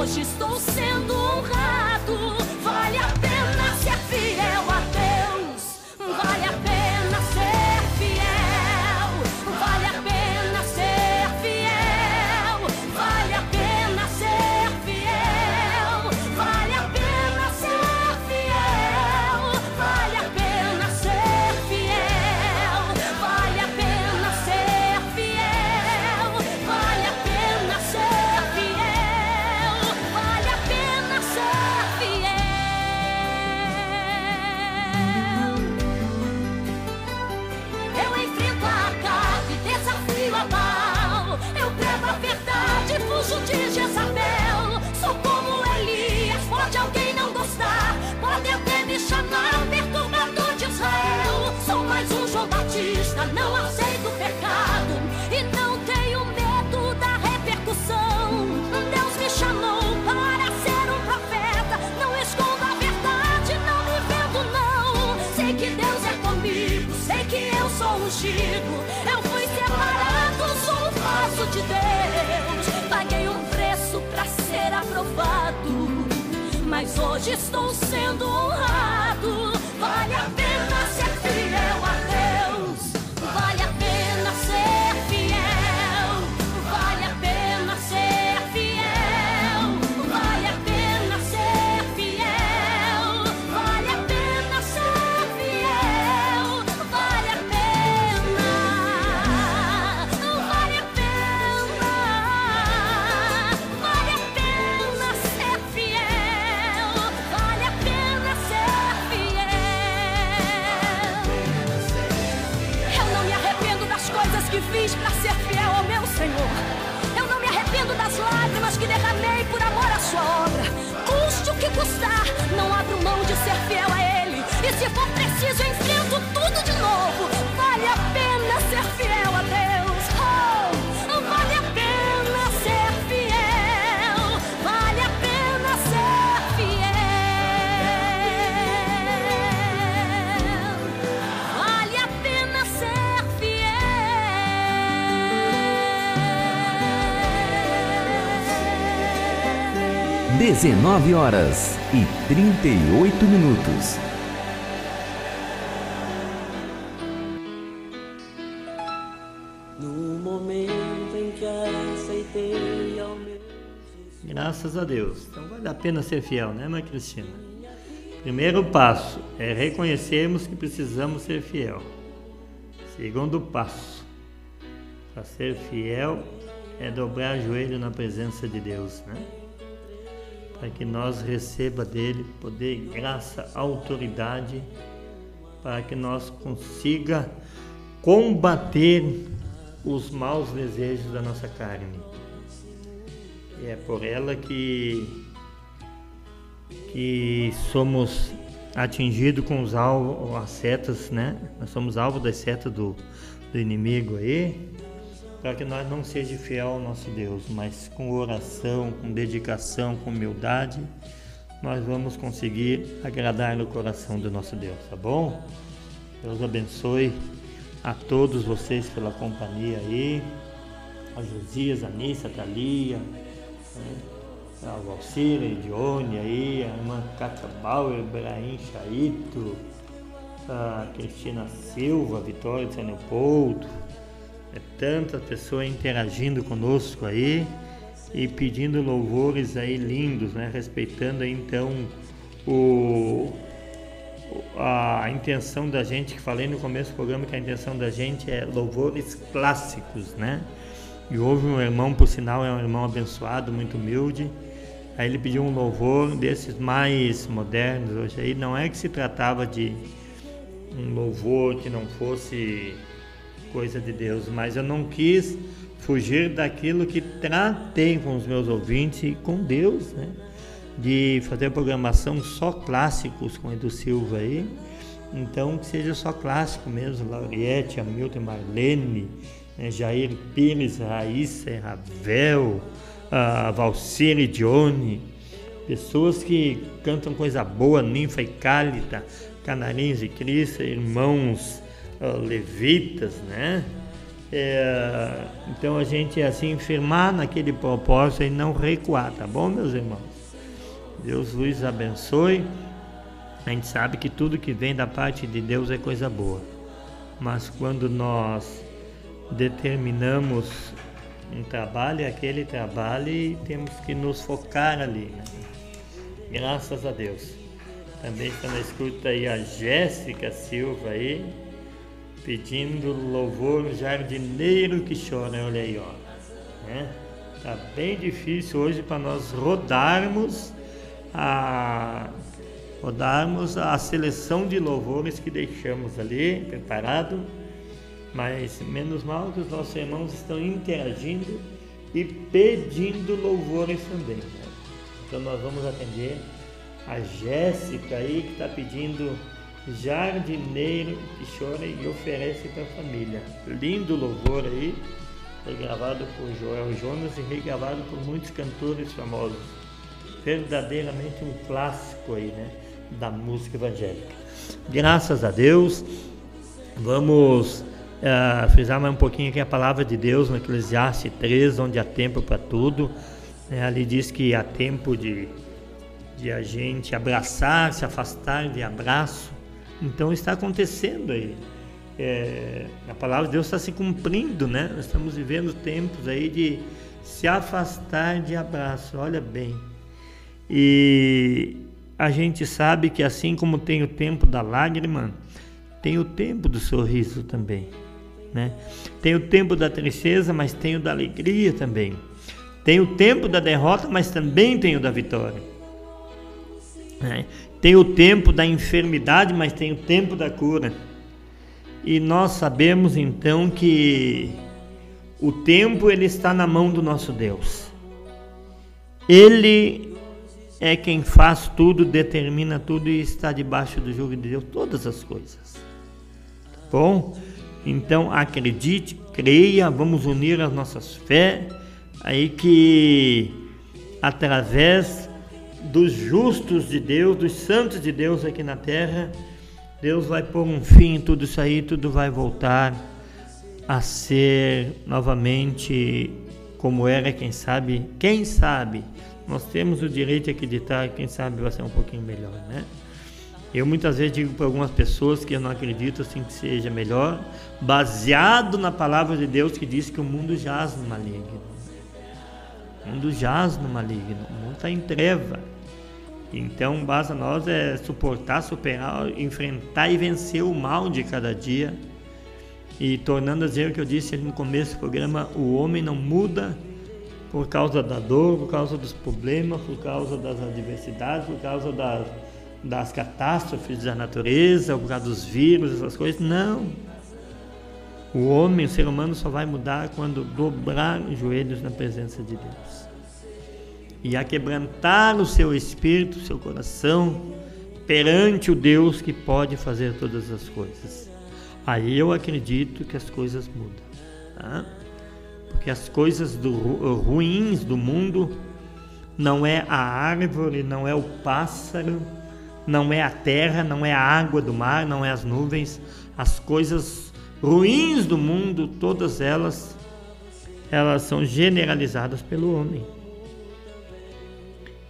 hoje estou sendo honrado. Hoje estou sendo honrado. Vale a pena 19 horas e 38 minutos. No momento em que aceitei ao meu Graças a Deus. Então vale a pena ser fiel, né, mãe Cristina? Primeiro passo é reconhecermos que precisamos ser fiel. Segundo passo, para ser fiel é dobrar o joelho na presença de Deus, né? Para que nós receba dele poder, graça, autoridade, para que nós consiga combater os maus desejos da nossa carne. E é por ela que que somos atingidos com os alvos, as setas, né? Nós somos alvo das setas do, do inimigo aí, para que nós não seja fiel ao nosso Deus, mas com oração, com dedicação, com humildade, nós vamos conseguir agradar no coração do nosso Deus, tá bom? Deus abençoe a todos vocês pela companhia aí, a Josias, a Nissa, a Thalia, né? a Valcira, a Idione aí, a irmã Cátia Bauer, Ibrahim Chaito, a Cristina Silva, a Vitória de São Leopoldo, é tantas pessoas interagindo conosco aí e pedindo louvores aí lindos, né? Respeitando aí então o a intenção da gente, que falei no começo do programa que a intenção da gente é louvores clássicos, né? E houve um irmão, por sinal, é um irmão abençoado, muito humilde. Aí ele pediu um louvor desses mais modernos hoje aí. Não é que se tratava de um louvor que não fosse coisa de Deus, mas eu não quis fugir daquilo que tratei com os meus ouvintes e com Deus, né? De fazer programação só clássicos com Edu Silva aí. Então que seja só clássico mesmo, Lauriette, Hamilton, Marlene, né? Jair Pires, Raíssa, Ravel, a Valcine Johnny, pessoas que cantam coisa boa, Ninfa e Cálida, Canarinhos e Cristo, irmãos uh, levitas, né? É, então a gente assim firmar naquele propósito e não recuar, tá bom, meus irmãos? Deus vos abençoe. A gente sabe que tudo que vem da parte de Deus é coisa boa, mas quando nós determinamos um trabalho, é aquele trabalho e temos que nos focar ali, né? Graças a Deus. Também está na escuta aí a Jéssica Silva aí, pedindo louvor jardineiro que chora, olha aí, ó. Né? Tá bem difícil hoje para nós rodarmos a rodarmos a seleção de louvores que deixamos ali preparado, mas menos mal que os nossos irmãos estão interagindo e pedindo louvores também. Né? Então nós vamos atender a Jéssica aí que está pedindo jardineiro que chora e oferece para a família. Lindo louvor aí, gravado por Joel Jonas e regravado por muitos cantores famosos. Verdadeiramente um clássico aí, né, da música evangélica. Graças a Deus, vamos uh, frisar mais um pouquinho aqui a palavra de Deus no Eclesiastes 3, onde há tempo para tudo. É, ali diz que há tempo de, de a gente abraçar, se afastar de abraço. Então está acontecendo aí. É, a palavra de Deus está se cumprindo, né? Nós estamos vivendo tempos aí de se afastar de abraço. Olha bem. E a gente sabe que assim como tem o tempo da lágrima, tem o tempo do sorriso também. Né? Tem o tempo da tristeza, mas tem o da alegria também. Tem o tempo da derrota, mas também tem o da vitória. Né? Tem o tempo da enfermidade, mas tem o tempo da cura. E nós sabemos então que o tempo ele está na mão do nosso Deus. Ele é quem faz tudo, determina tudo e está debaixo do jugo de Deus todas as coisas. Tá bom? Então acredite, creia, vamos unir as nossas fé, aí que através dos justos de Deus, dos santos de Deus aqui na terra, Deus vai pôr um fim em tudo isso aí, tudo vai voltar a ser novamente como era, quem sabe, quem sabe, nós temos o direito de acreditar, quem sabe vai ser um pouquinho melhor, né? Eu muitas vezes digo para algumas pessoas que eu não acredito assim que seja melhor, baseado na palavra de Deus que diz que o mundo jaz no maligno. O mundo jaz no maligno, o mundo está em treva. Então, basta nós é suportar, superar, enfrentar e vencer o mal de cada dia. E tornando a dizer o que eu disse no começo do programa, o homem não muda por causa da dor, por causa dos problemas, por causa das adversidades, por causa das das catástrofes da natureza, por causa dos vírus, essas coisas. Não. O homem, o ser humano, só vai mudar quando dobrar os joelhos na presença de Deus. E a quebrantar o seu espírito, o seu coração, perante o Deus que pode fazer todas as coisas. Aí eu acredito que as coisas mudam. Tá? Porque as coisas do, ruins do mundo não é a árvore, não é o pássaro, não é a terra, não é a água do mar, não é as nuvens, as coisas ruins do mundo, todas elas, elas são generalizadas pelo homem.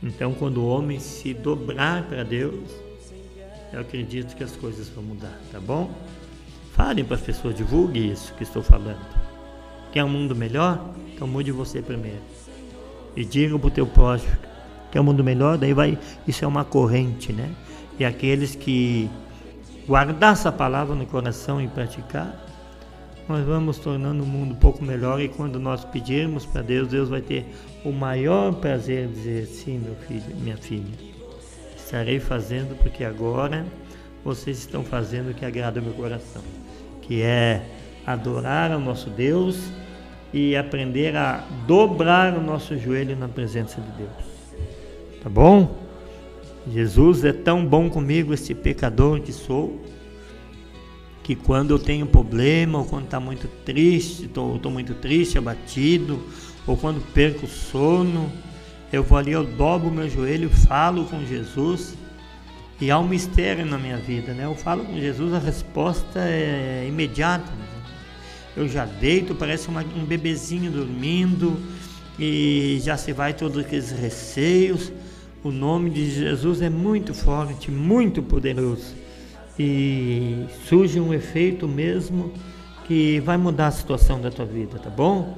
Então, quando o homem se dobrar para Deus, eu acredito que as coisas vão mudar, tá bom? Falem para as pessoas, divulgue isso que estou falando. Quer um mundo melhor? Então mude você primeiro. E diga para o teu próximo que é um mundo melhor, daí vai, isso é uma corrente, né? E aqueles que guardar essa palavra no coração e praticar, nós vamos tornando o mundo um pouco melhor e quando nós pedirmos para Deus, Deus vai ter o maior prazer de dizer sim, meu filho, minha filha. Estarei fazendo porque agora vocês estão fazendo o que agrada o meu coração, que é adorar ao nosso Deus e aprender a dobrar o nosso joelho na presença de Deus. Tá bom? Jesus é tão bom comigo, esse pecador que sou, que quando eu tenho problema, ou quando está muito triste, estou muito triste, abatido, ou quando perco o sono, eu vou ali, eu dobro meu joelho, falo com Jesus, e há um mistério na minha vida, né? Eu falo com Jesus, a resposta é imediata. Né? Eu já deito, parece uma, um bebezinho dormindo, e já se vai todos aqueles receios, o nome de Jesus é muito forte, muito poderoso. E surge um efeito mesmo que vai mudar a situação da tua vida, tá bom?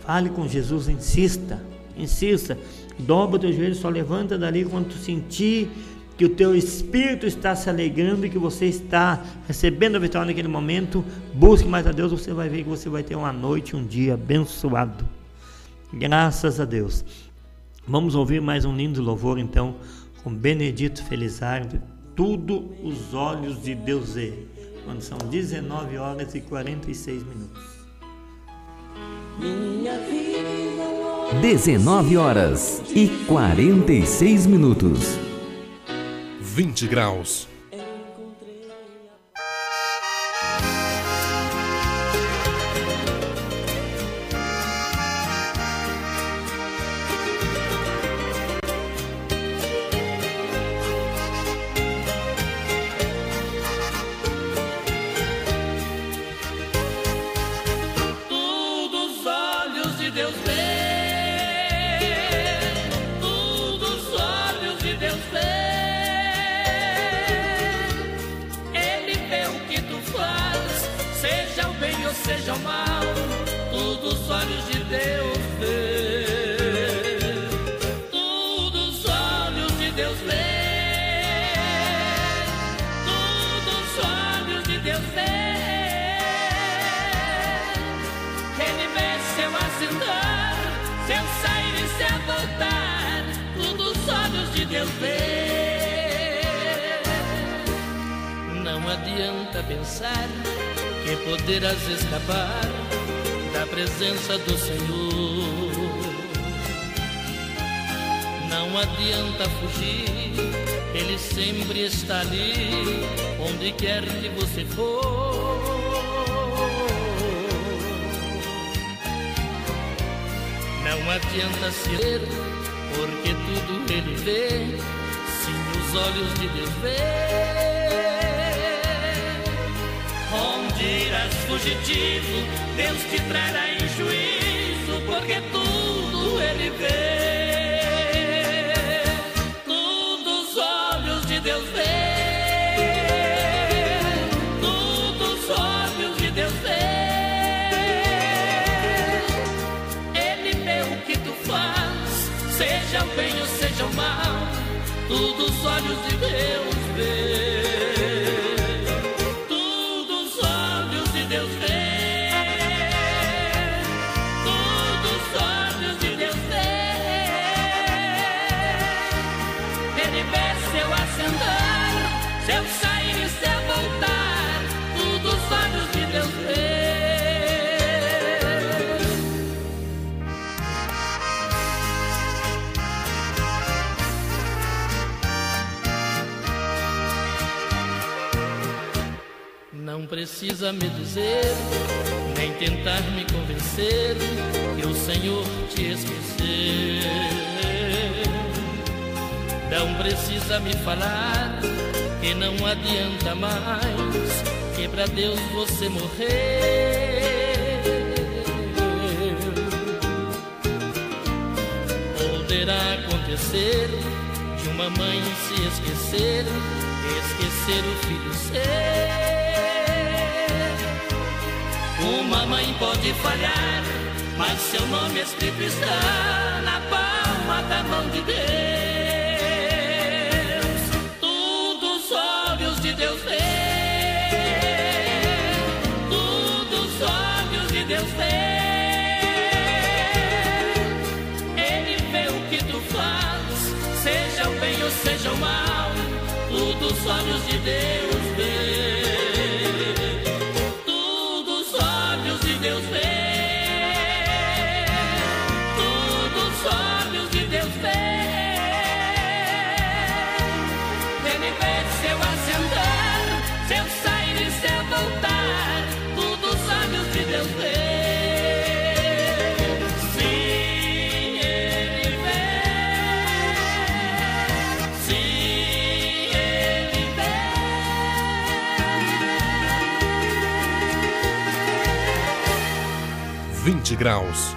Fale com Jesus, insista, insista. Dobra o teu joelho, só levanta dali quando tu sentir que o teu espírito está se alegrando e que você está recebendo a vitória naquele momento. Busque mais a Deus, você vai ver que você vai ter uma noite, um dia abençoado. Graças a Deus. Vamos ouvir mais um lindo louvor então com Benedito Felizardo, Tudo os Olhos de Deus é, quando são 19 horas e 46 minutos. 19 horas e 46 minutos. 20 graus. Poderás escapar da presença do Senhor. Não adianta fugir, Ele sempre está ali, onde quer que você for. Não adianta se ver, porque tudo Ele vê, sim, os olhos de Deus vê. Onde irás fugitivo, Deus te trará em juízo, porque tudo Ele vê. Tudo os olhos de Deus vê. Tudo os olhos de Deus vê. Ele vê o que tu faz, seja o bem ou seja o mal. Tudo os olhos de Deus vê. Precisa me dizer, nem tentar me convencer que o Senhor te esqueceu. Não precisa me falar que não adianta mais, que pra Deus você morreu. Poderá acontecer de uma mãe se esquecer, esquecer o filho seu. Uma mãe pode falhar, mas seu nome escrito está na palma da mão de Deus. Tudo os olhos de Deus vê. Tudo os olhos de Deus vê. Ele vê o que tu faz, seja o bem ou seja o mal. Tudo os olhos de Deus 20 graus.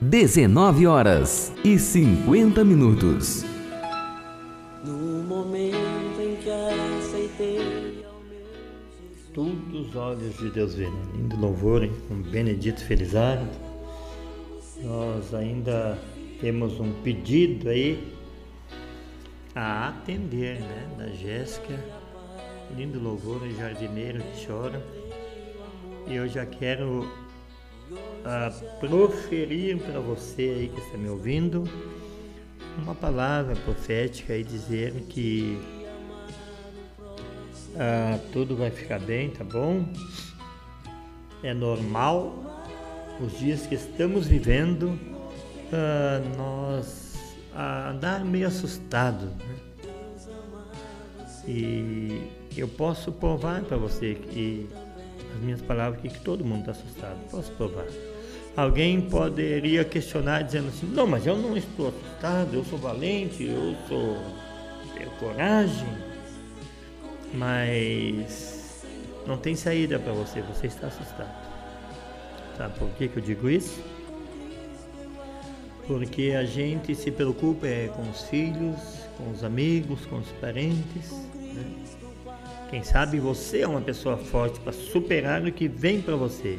19 horas e 50 minutos. No momento em que aceitei Todos os olhos de Deus vê, né? Lindo louvor, hein? Com Benedito Felizardo. Nós ainda temos um pedido aí a atender, né? Da Jéssica. Lindo louvor, jardineiro que chora. Eu já quero ah, proferir para você aí que está me ouvindo uma palavra profética e dizer que ah, tudo vai ficar bem, tá bom? É normal. Os dias que estamos vivendo, ah, nós andar meio assustado. Né? E eu posso provar para você que as minhas palavras aqui que todo mundo está assustado. Posso provar. Alguém poderia questionar dizendo assim, não, mas eu não estou assustado, eu sou valente, eu sou. tenho coragem, mas não tem saída para você, você está assustado. Sabe por que, que eu digo isso? Porque a gente se preocupa é, com os filhos, com os amigos, com os parentes, né? Quem sabe você é uma pessoa forte para superar o que vem para você.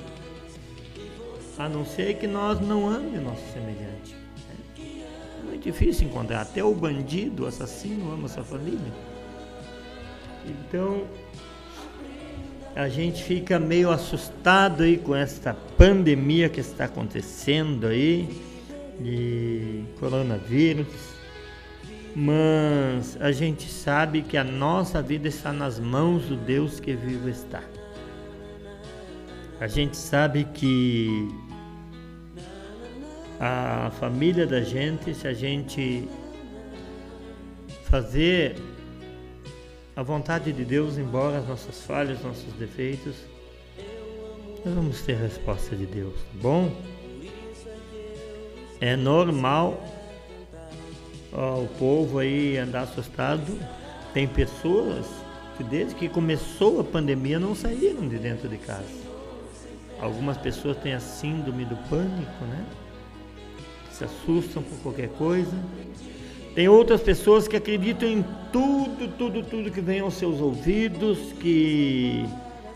A não ser que nós não amemos nosso semelhante. É muito difícil encontrar. Até o bandido, o assassino ama sua família. Então, a gente fica meio assustado aí com esta pandemia que está acontecendo aí de coronavírus. Mas a gente sabe que a nossa vida está nas mãos do Deus que vivo está. A gente sabe que a família da gente, se a gente fazer a vontade de Deus, embora as nossas falhas, nossos defeitos, nós vamos ter a resposta de Deus, tá bom? É normal ó, o povo aí andar assustado. Tem pessoas que desde que começou a pandemia não saíram de dentro de casa. Algumas pessoas têm a síndrome do pânico, né? Se assustam por qualquer coisa. Tem outras pessoas que acreditam em tudo, tudo, tudo que vem aos seus ouvidos, que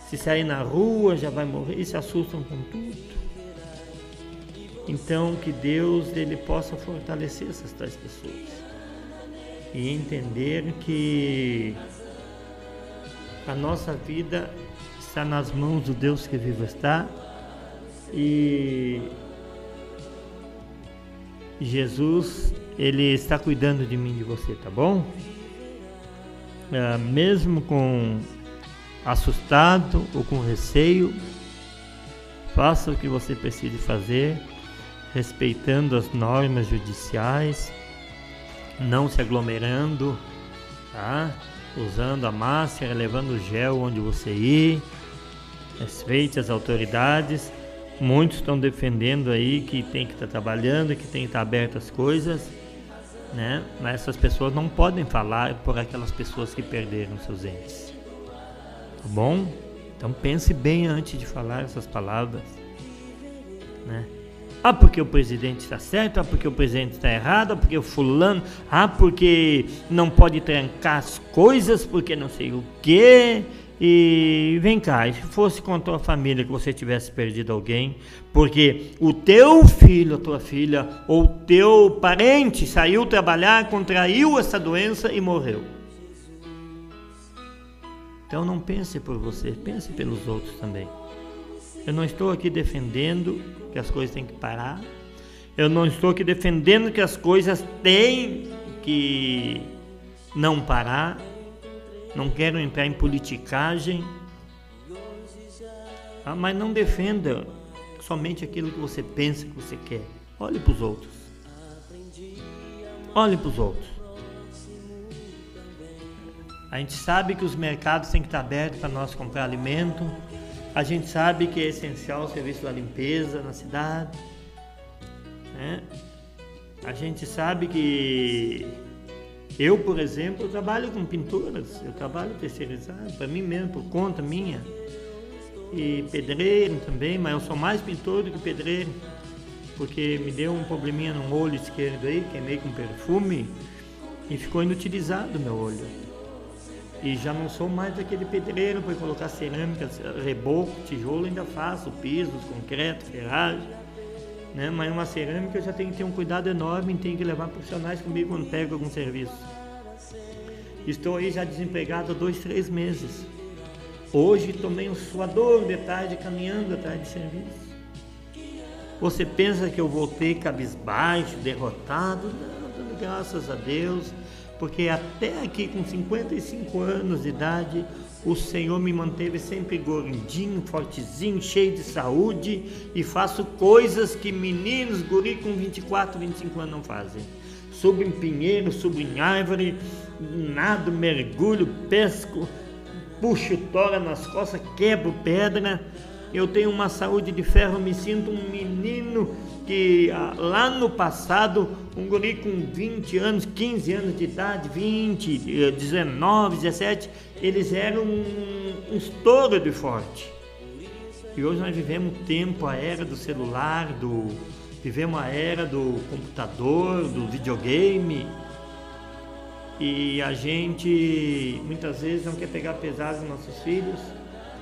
se sair na rua já vai morrer e se assustam com tudo. Então que Deus ele possa fortalecer essas tais pessoas e entender que a nossa vida está nas mãos do Deus que vivo está e Jesus ele está cuidando de mim, de você, tá bom? É, mesmo com assustado ou com receio, faça o que você precise fazer, respeitando as normas judiciais, não se aglomerando, tá? Usando a máscara, levando o gel onde você ir, respeite as autoridades. Muitos estão defendendo aí que tem que estar tá trabalhando, que tem que estar tá abertas as coisas né? Mas essas pessoas não podem falar por aquelas pessoas que perderam seus entes. Tá bom? Então pense bem antes de falar essas palavras, né? Ah, porque o presidente está certo, ah, porque o presidente está errado, ah, porque o fulano, ah, porque não pode trancar as coisas, porque não sei o quê. E vem cá, se fosse com a tua família que você tivesse perdido alguém, porque o teu filho, a tua filha, ou teu parente saiu trabalhar, contraiu essa doença e morreu. Então não pense por você, pense pelos outros também. Eu não estou aqui defendendo que as coisas têm que parar. Eu não estou aqui defendendo que as coisas têm que não parar não quero entrar em politicagem, ah, mas não defenda somente aquilo que você pensa que você quer. Olhe para os outros. Olhe para os outros. A gente sabe que os mercados têm que estar abertos para nós comprar alimento. A gente sabe que é essencial o serviço da limpeza na cidade. Né? A gente sabe que eu, por exemplo, trabalho com pinturas, eu trabalho terceirizado, para mim mesmo, por conta minha. E pedreiro também, mas eu sou mais pintor do que pedreiro, porque me deu um probleminha no olho esquerdo aí, queimei com perfume e ficou inutilizado meu olho. E já não sou mais aquele pedreiro para colocar cerâmica, reboco, tijolo, ainda faço, pisos, concreto, ferragem. Né? Mas uma cerâmica eu já tenho que ter um cuidado enorme, tenho que levar profissionais comigo quando pego algum serviço. Estou aí já desempregado há dois, três meses. Hoje tomei um suador de tarde caminhando atrás de serviço. Você pensa que eu voltei cabisbaixo, derrotado? Não, graças a Deus, porque até aqui com 55 anos de idade, o Senhor me manteve sempre gordinho, fortezinho, cheio de saúde e faço coisas que meninos, guri com 24, 25 anos não fazem. Subo em pinheiro, subo em árvore, nado, mergulho, pesco, puxo tora nas costas, quebro pedra. Eu tenho uma saúde de ferro, me sinto um menino que ah, lá no passado, um guri com 20 anos, 15 anos de idade, 20, 19, 17, eles eram um, um estouro de forte. E hoje nós vivemos o tempo, a era do celular, do, vivemos a era do computador, do videogame. E a gente muitas vezes não quer pegar pesado nos nossos filhos,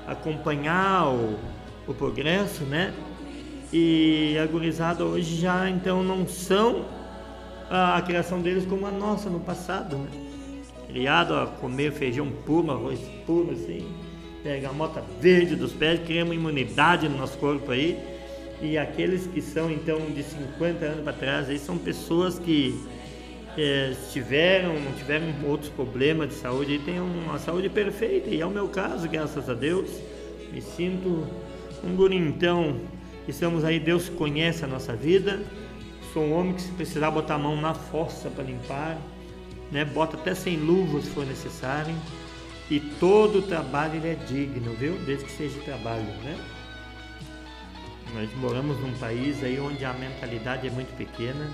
acompanhar o, o progresso, né? E a gurizada hoje já então não são a, a criação deles como a nossa no passado, né? Criado a comer feijão puro, arroz puro, assim, pega a mota verde dos pés, cria uma imunidade no nosso corpo aí. E aqueles que são então de 50 anos para trás, aí são pessoas que é, tiveram, não tiveram outros problemas de saúde, e têm uma saúde perfeita, e é o meu caso, graças a Deus. Me sinto um guri então Estamos aí, Deus conhece a nossa vida. Sou um homem que se precisar botar a mão na força para limpar, né? Bota até sem luvas se for necessário. E todo trabalho ele é digno, viu? Desde que seja trabalho, né? Nós moramos num país aí onde a mentalidade é muito pequena.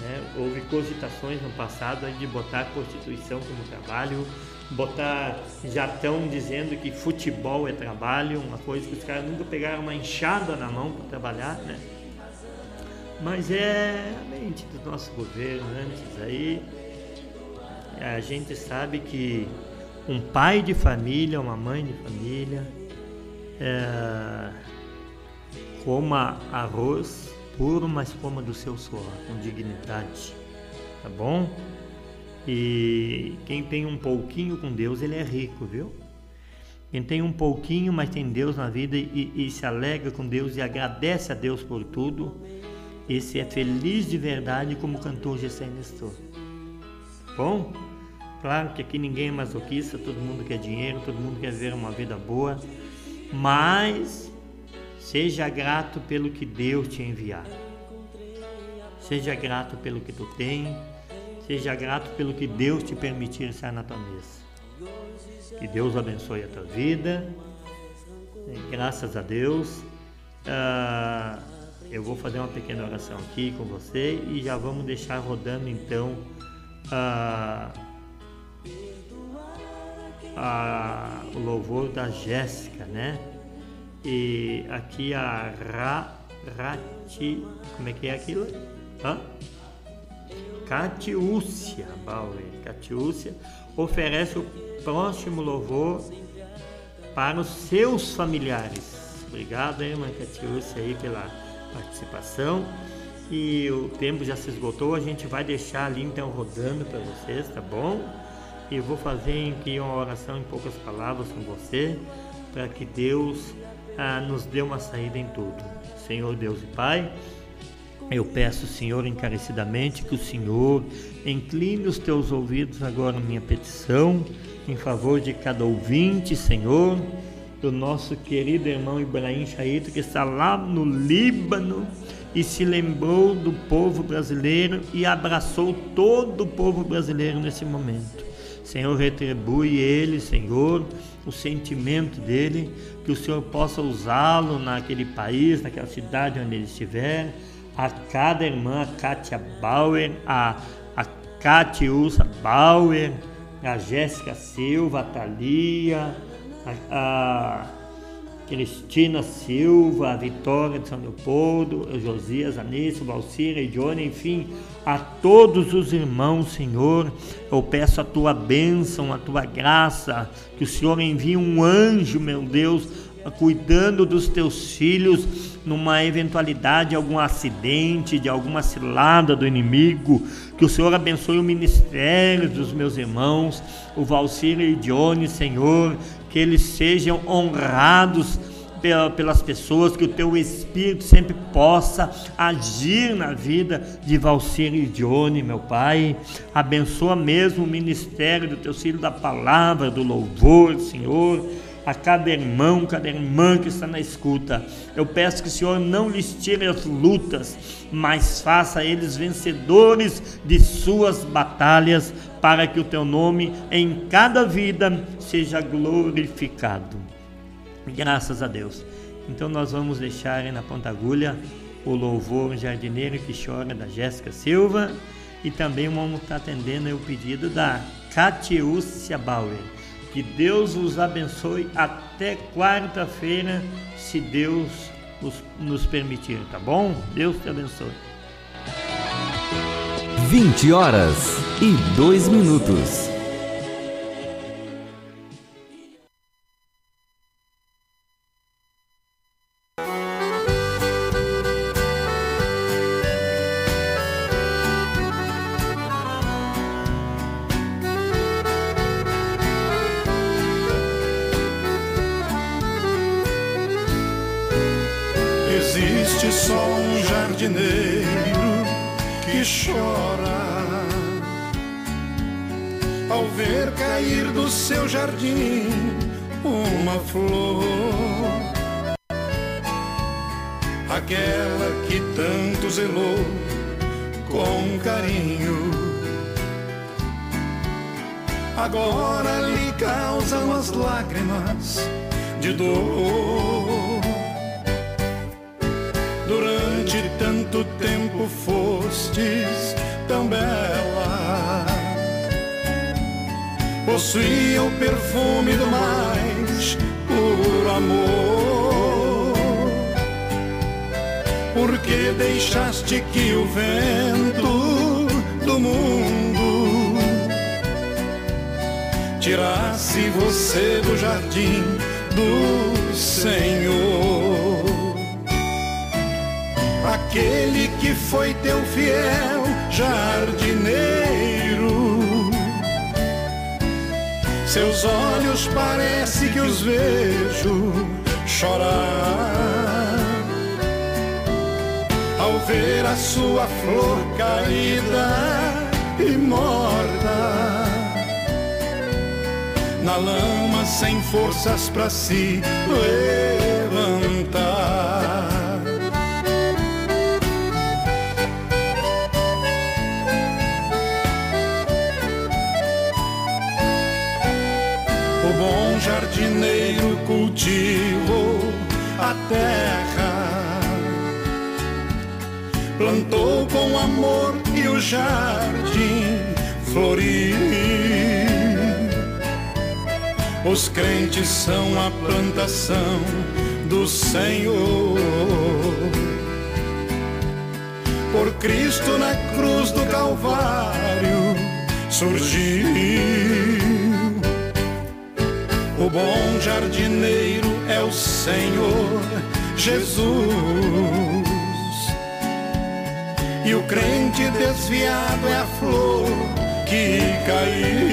Né? Houve cogitações no passado de botar a Constituição como trabalho, botar já estão dizendo que futebol é trabalho, uma coisa que os caras nunca pegaram uma enxada na mão para trabalhar, né? Mas é a mente dos nossos governantes aí. A gente sabe que um pai de família, uma mãe de família, é, coma arroz puro, mas coma do seu suor, com dignidade, tá bom? E quem tem um pouquinho com Deus, ele é rico, viu? Quem tem um pouquinho, mas tem Deus na vida e, e se alegra com Deus e agradece a Deus por tudo, esse é feliz de verdade, como cantor Gessé Nestor. Bom, claro que aqui ninguém é masoquista, todo mundo quer dinheiro, todo mundo quer ver uma vida boa, mas seja grato pelo que Deus te enviar. Seja grato pelo que tu tem Seja grato pelo que Deus te permitir estar na tua mesa. Que Deus abençoe a tua vida. E graças a Deus. Uh, eu vou fazer uma pequena oração aqui com você e já vamos deixar rodando então uh, o louvor da Jéssica, né? E aqui a Ra, Rati, como é que é aquilo? Hã? Catiúcia Bauer. Catiúcia oferece o próximo louvor para os seus familiares. Obrigado, hein, irmã Catiúcia, aí pela participação. E o tempo já se esgotou, a gente vai deixar ali então rodando para vocês, tá bom? E vou fazer aqui uma oração em poucas palavras com você, para que Deus ah, nos dê uma saída em tudo. Senhor Deus e Pai, eu peço, Senhor, encarecidamente que o Senhor incline os teus ouvidos agora na minha petição em favor de cada ouvinte, Senhor, do nosso querido irmão Ibrahim Chaito, que está lá no Líbano e se lembrou do povo brasileiro e abraçou todo o povo brasileiro nesse momento. Senhor, retribui ele, Senhor, o sentimento dele, que o Senhor possa usá-lo naquele país, naquela cidade onde ele estiver a cada irmã, a Kátia Bauer, a, a Catiúça Bauer, a Jéssica Silva, a Thalia, a, a, Cristina Silva, a Vitória de São Leopoldo, o Josias, Anísio, Valcira e Johnny, enfim, a todos os irmãos, Senhor, eu peço a tua bênção, a tua graça, que o Senhor envie um anjo, meu Deus, cuidando dos teus filhos numa eventualidade, algum acidente, de alguma cilada do inimigo. Que o Senhor abençoe o ministério dos meus irmãos, o Valcir e Johnny, Senhor, que eles sejam honrados pelas pessoas, que o teu Espírito sempre possa agir na vida de Valcir e Johnny, meu Pai. Abençoa mesmo o ministério do teu filho da palavra, do louvor, Senhor a cada irmão, cada irmã que está na escuta. Eu peço que o Senhor não lhes tire as lutas, mas faça eles vencedores de suas batalhas, para que o teu nome em cada vida seja glorificado. Graças a Deus. Então nós vamos deixar aí na ponta agulha o louvor jardineiro que chora da Jéssica Silva e também vamos estar atendendo o pedido da Catiúcia Bauer. Que Deus os abençoe até quarta-feira, se Deus nos permitir, tá bom? Deus te abençoe. 20 horas e 2 minutos. Deixaste que o vento do mundo tirasse você do jardim do Senhor aquele que foi teu fiel jardineiro. Seus olhos parece que os vejo chorar ao ver a sua flor caída e morta na lama sem forças para se levantar. Plantou com amor e o jardim floriu. Os crentes são a plantação do Senhor. Por Cristo na cruz do Calvário surgiu. O bom jardineiro é o Senhor Jesus. E o crente desviado é a flor que caiu.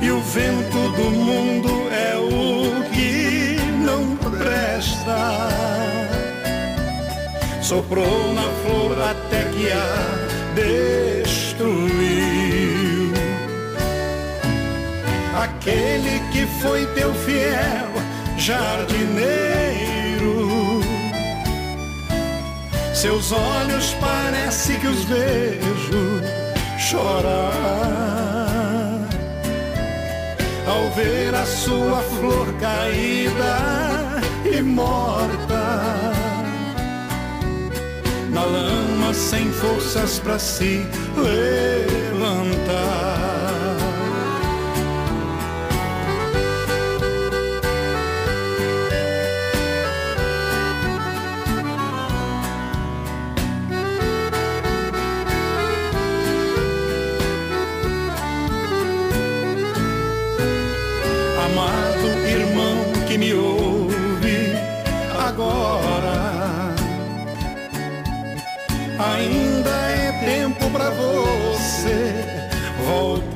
E o vento do mundo é o que não presta. Soprou na flor até que a destruiu. Aquele que foi teu fiel jardineiro. Seus olhos parece que os vejo chorar ao ver a sua flor caída e morta na lama sem forças para se levantar.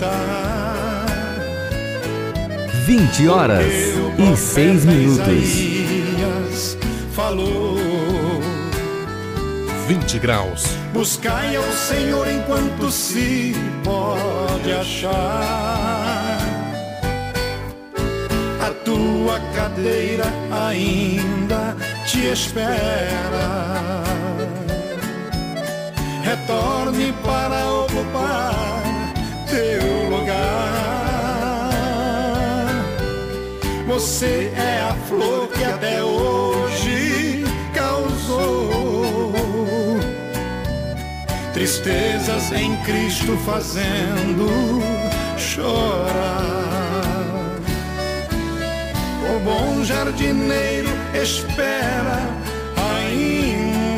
Voltar. 20 horas e 6 minutos. Isaías falou. 20 graus. Buscai ao Senhor enquanto se pode achar. A tua cadeira ainda te espera. Retorne para ocupar Você é a flor que até hoje causou tristezas em Cristo fazendo chorar. O bom jardineiro espera ainda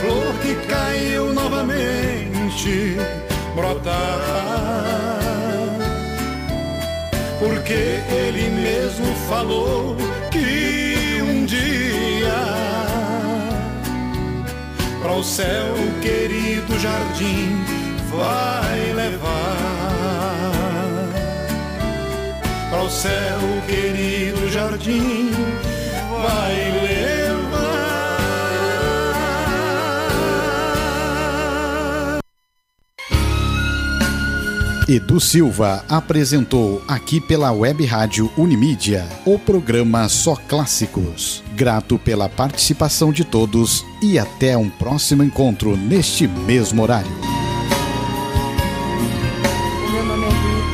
flor que caiu novamente brotar. Porque ele mesmo falou que um dia para o céu querido jardim vai levar para o céu querido jardim vai levar. Edu Silva apresentou aqui pela Web Rádio Unimídia o programa Só Clássicos. Grato pela participação de todos e até um próximo encontro neste mesmo horário.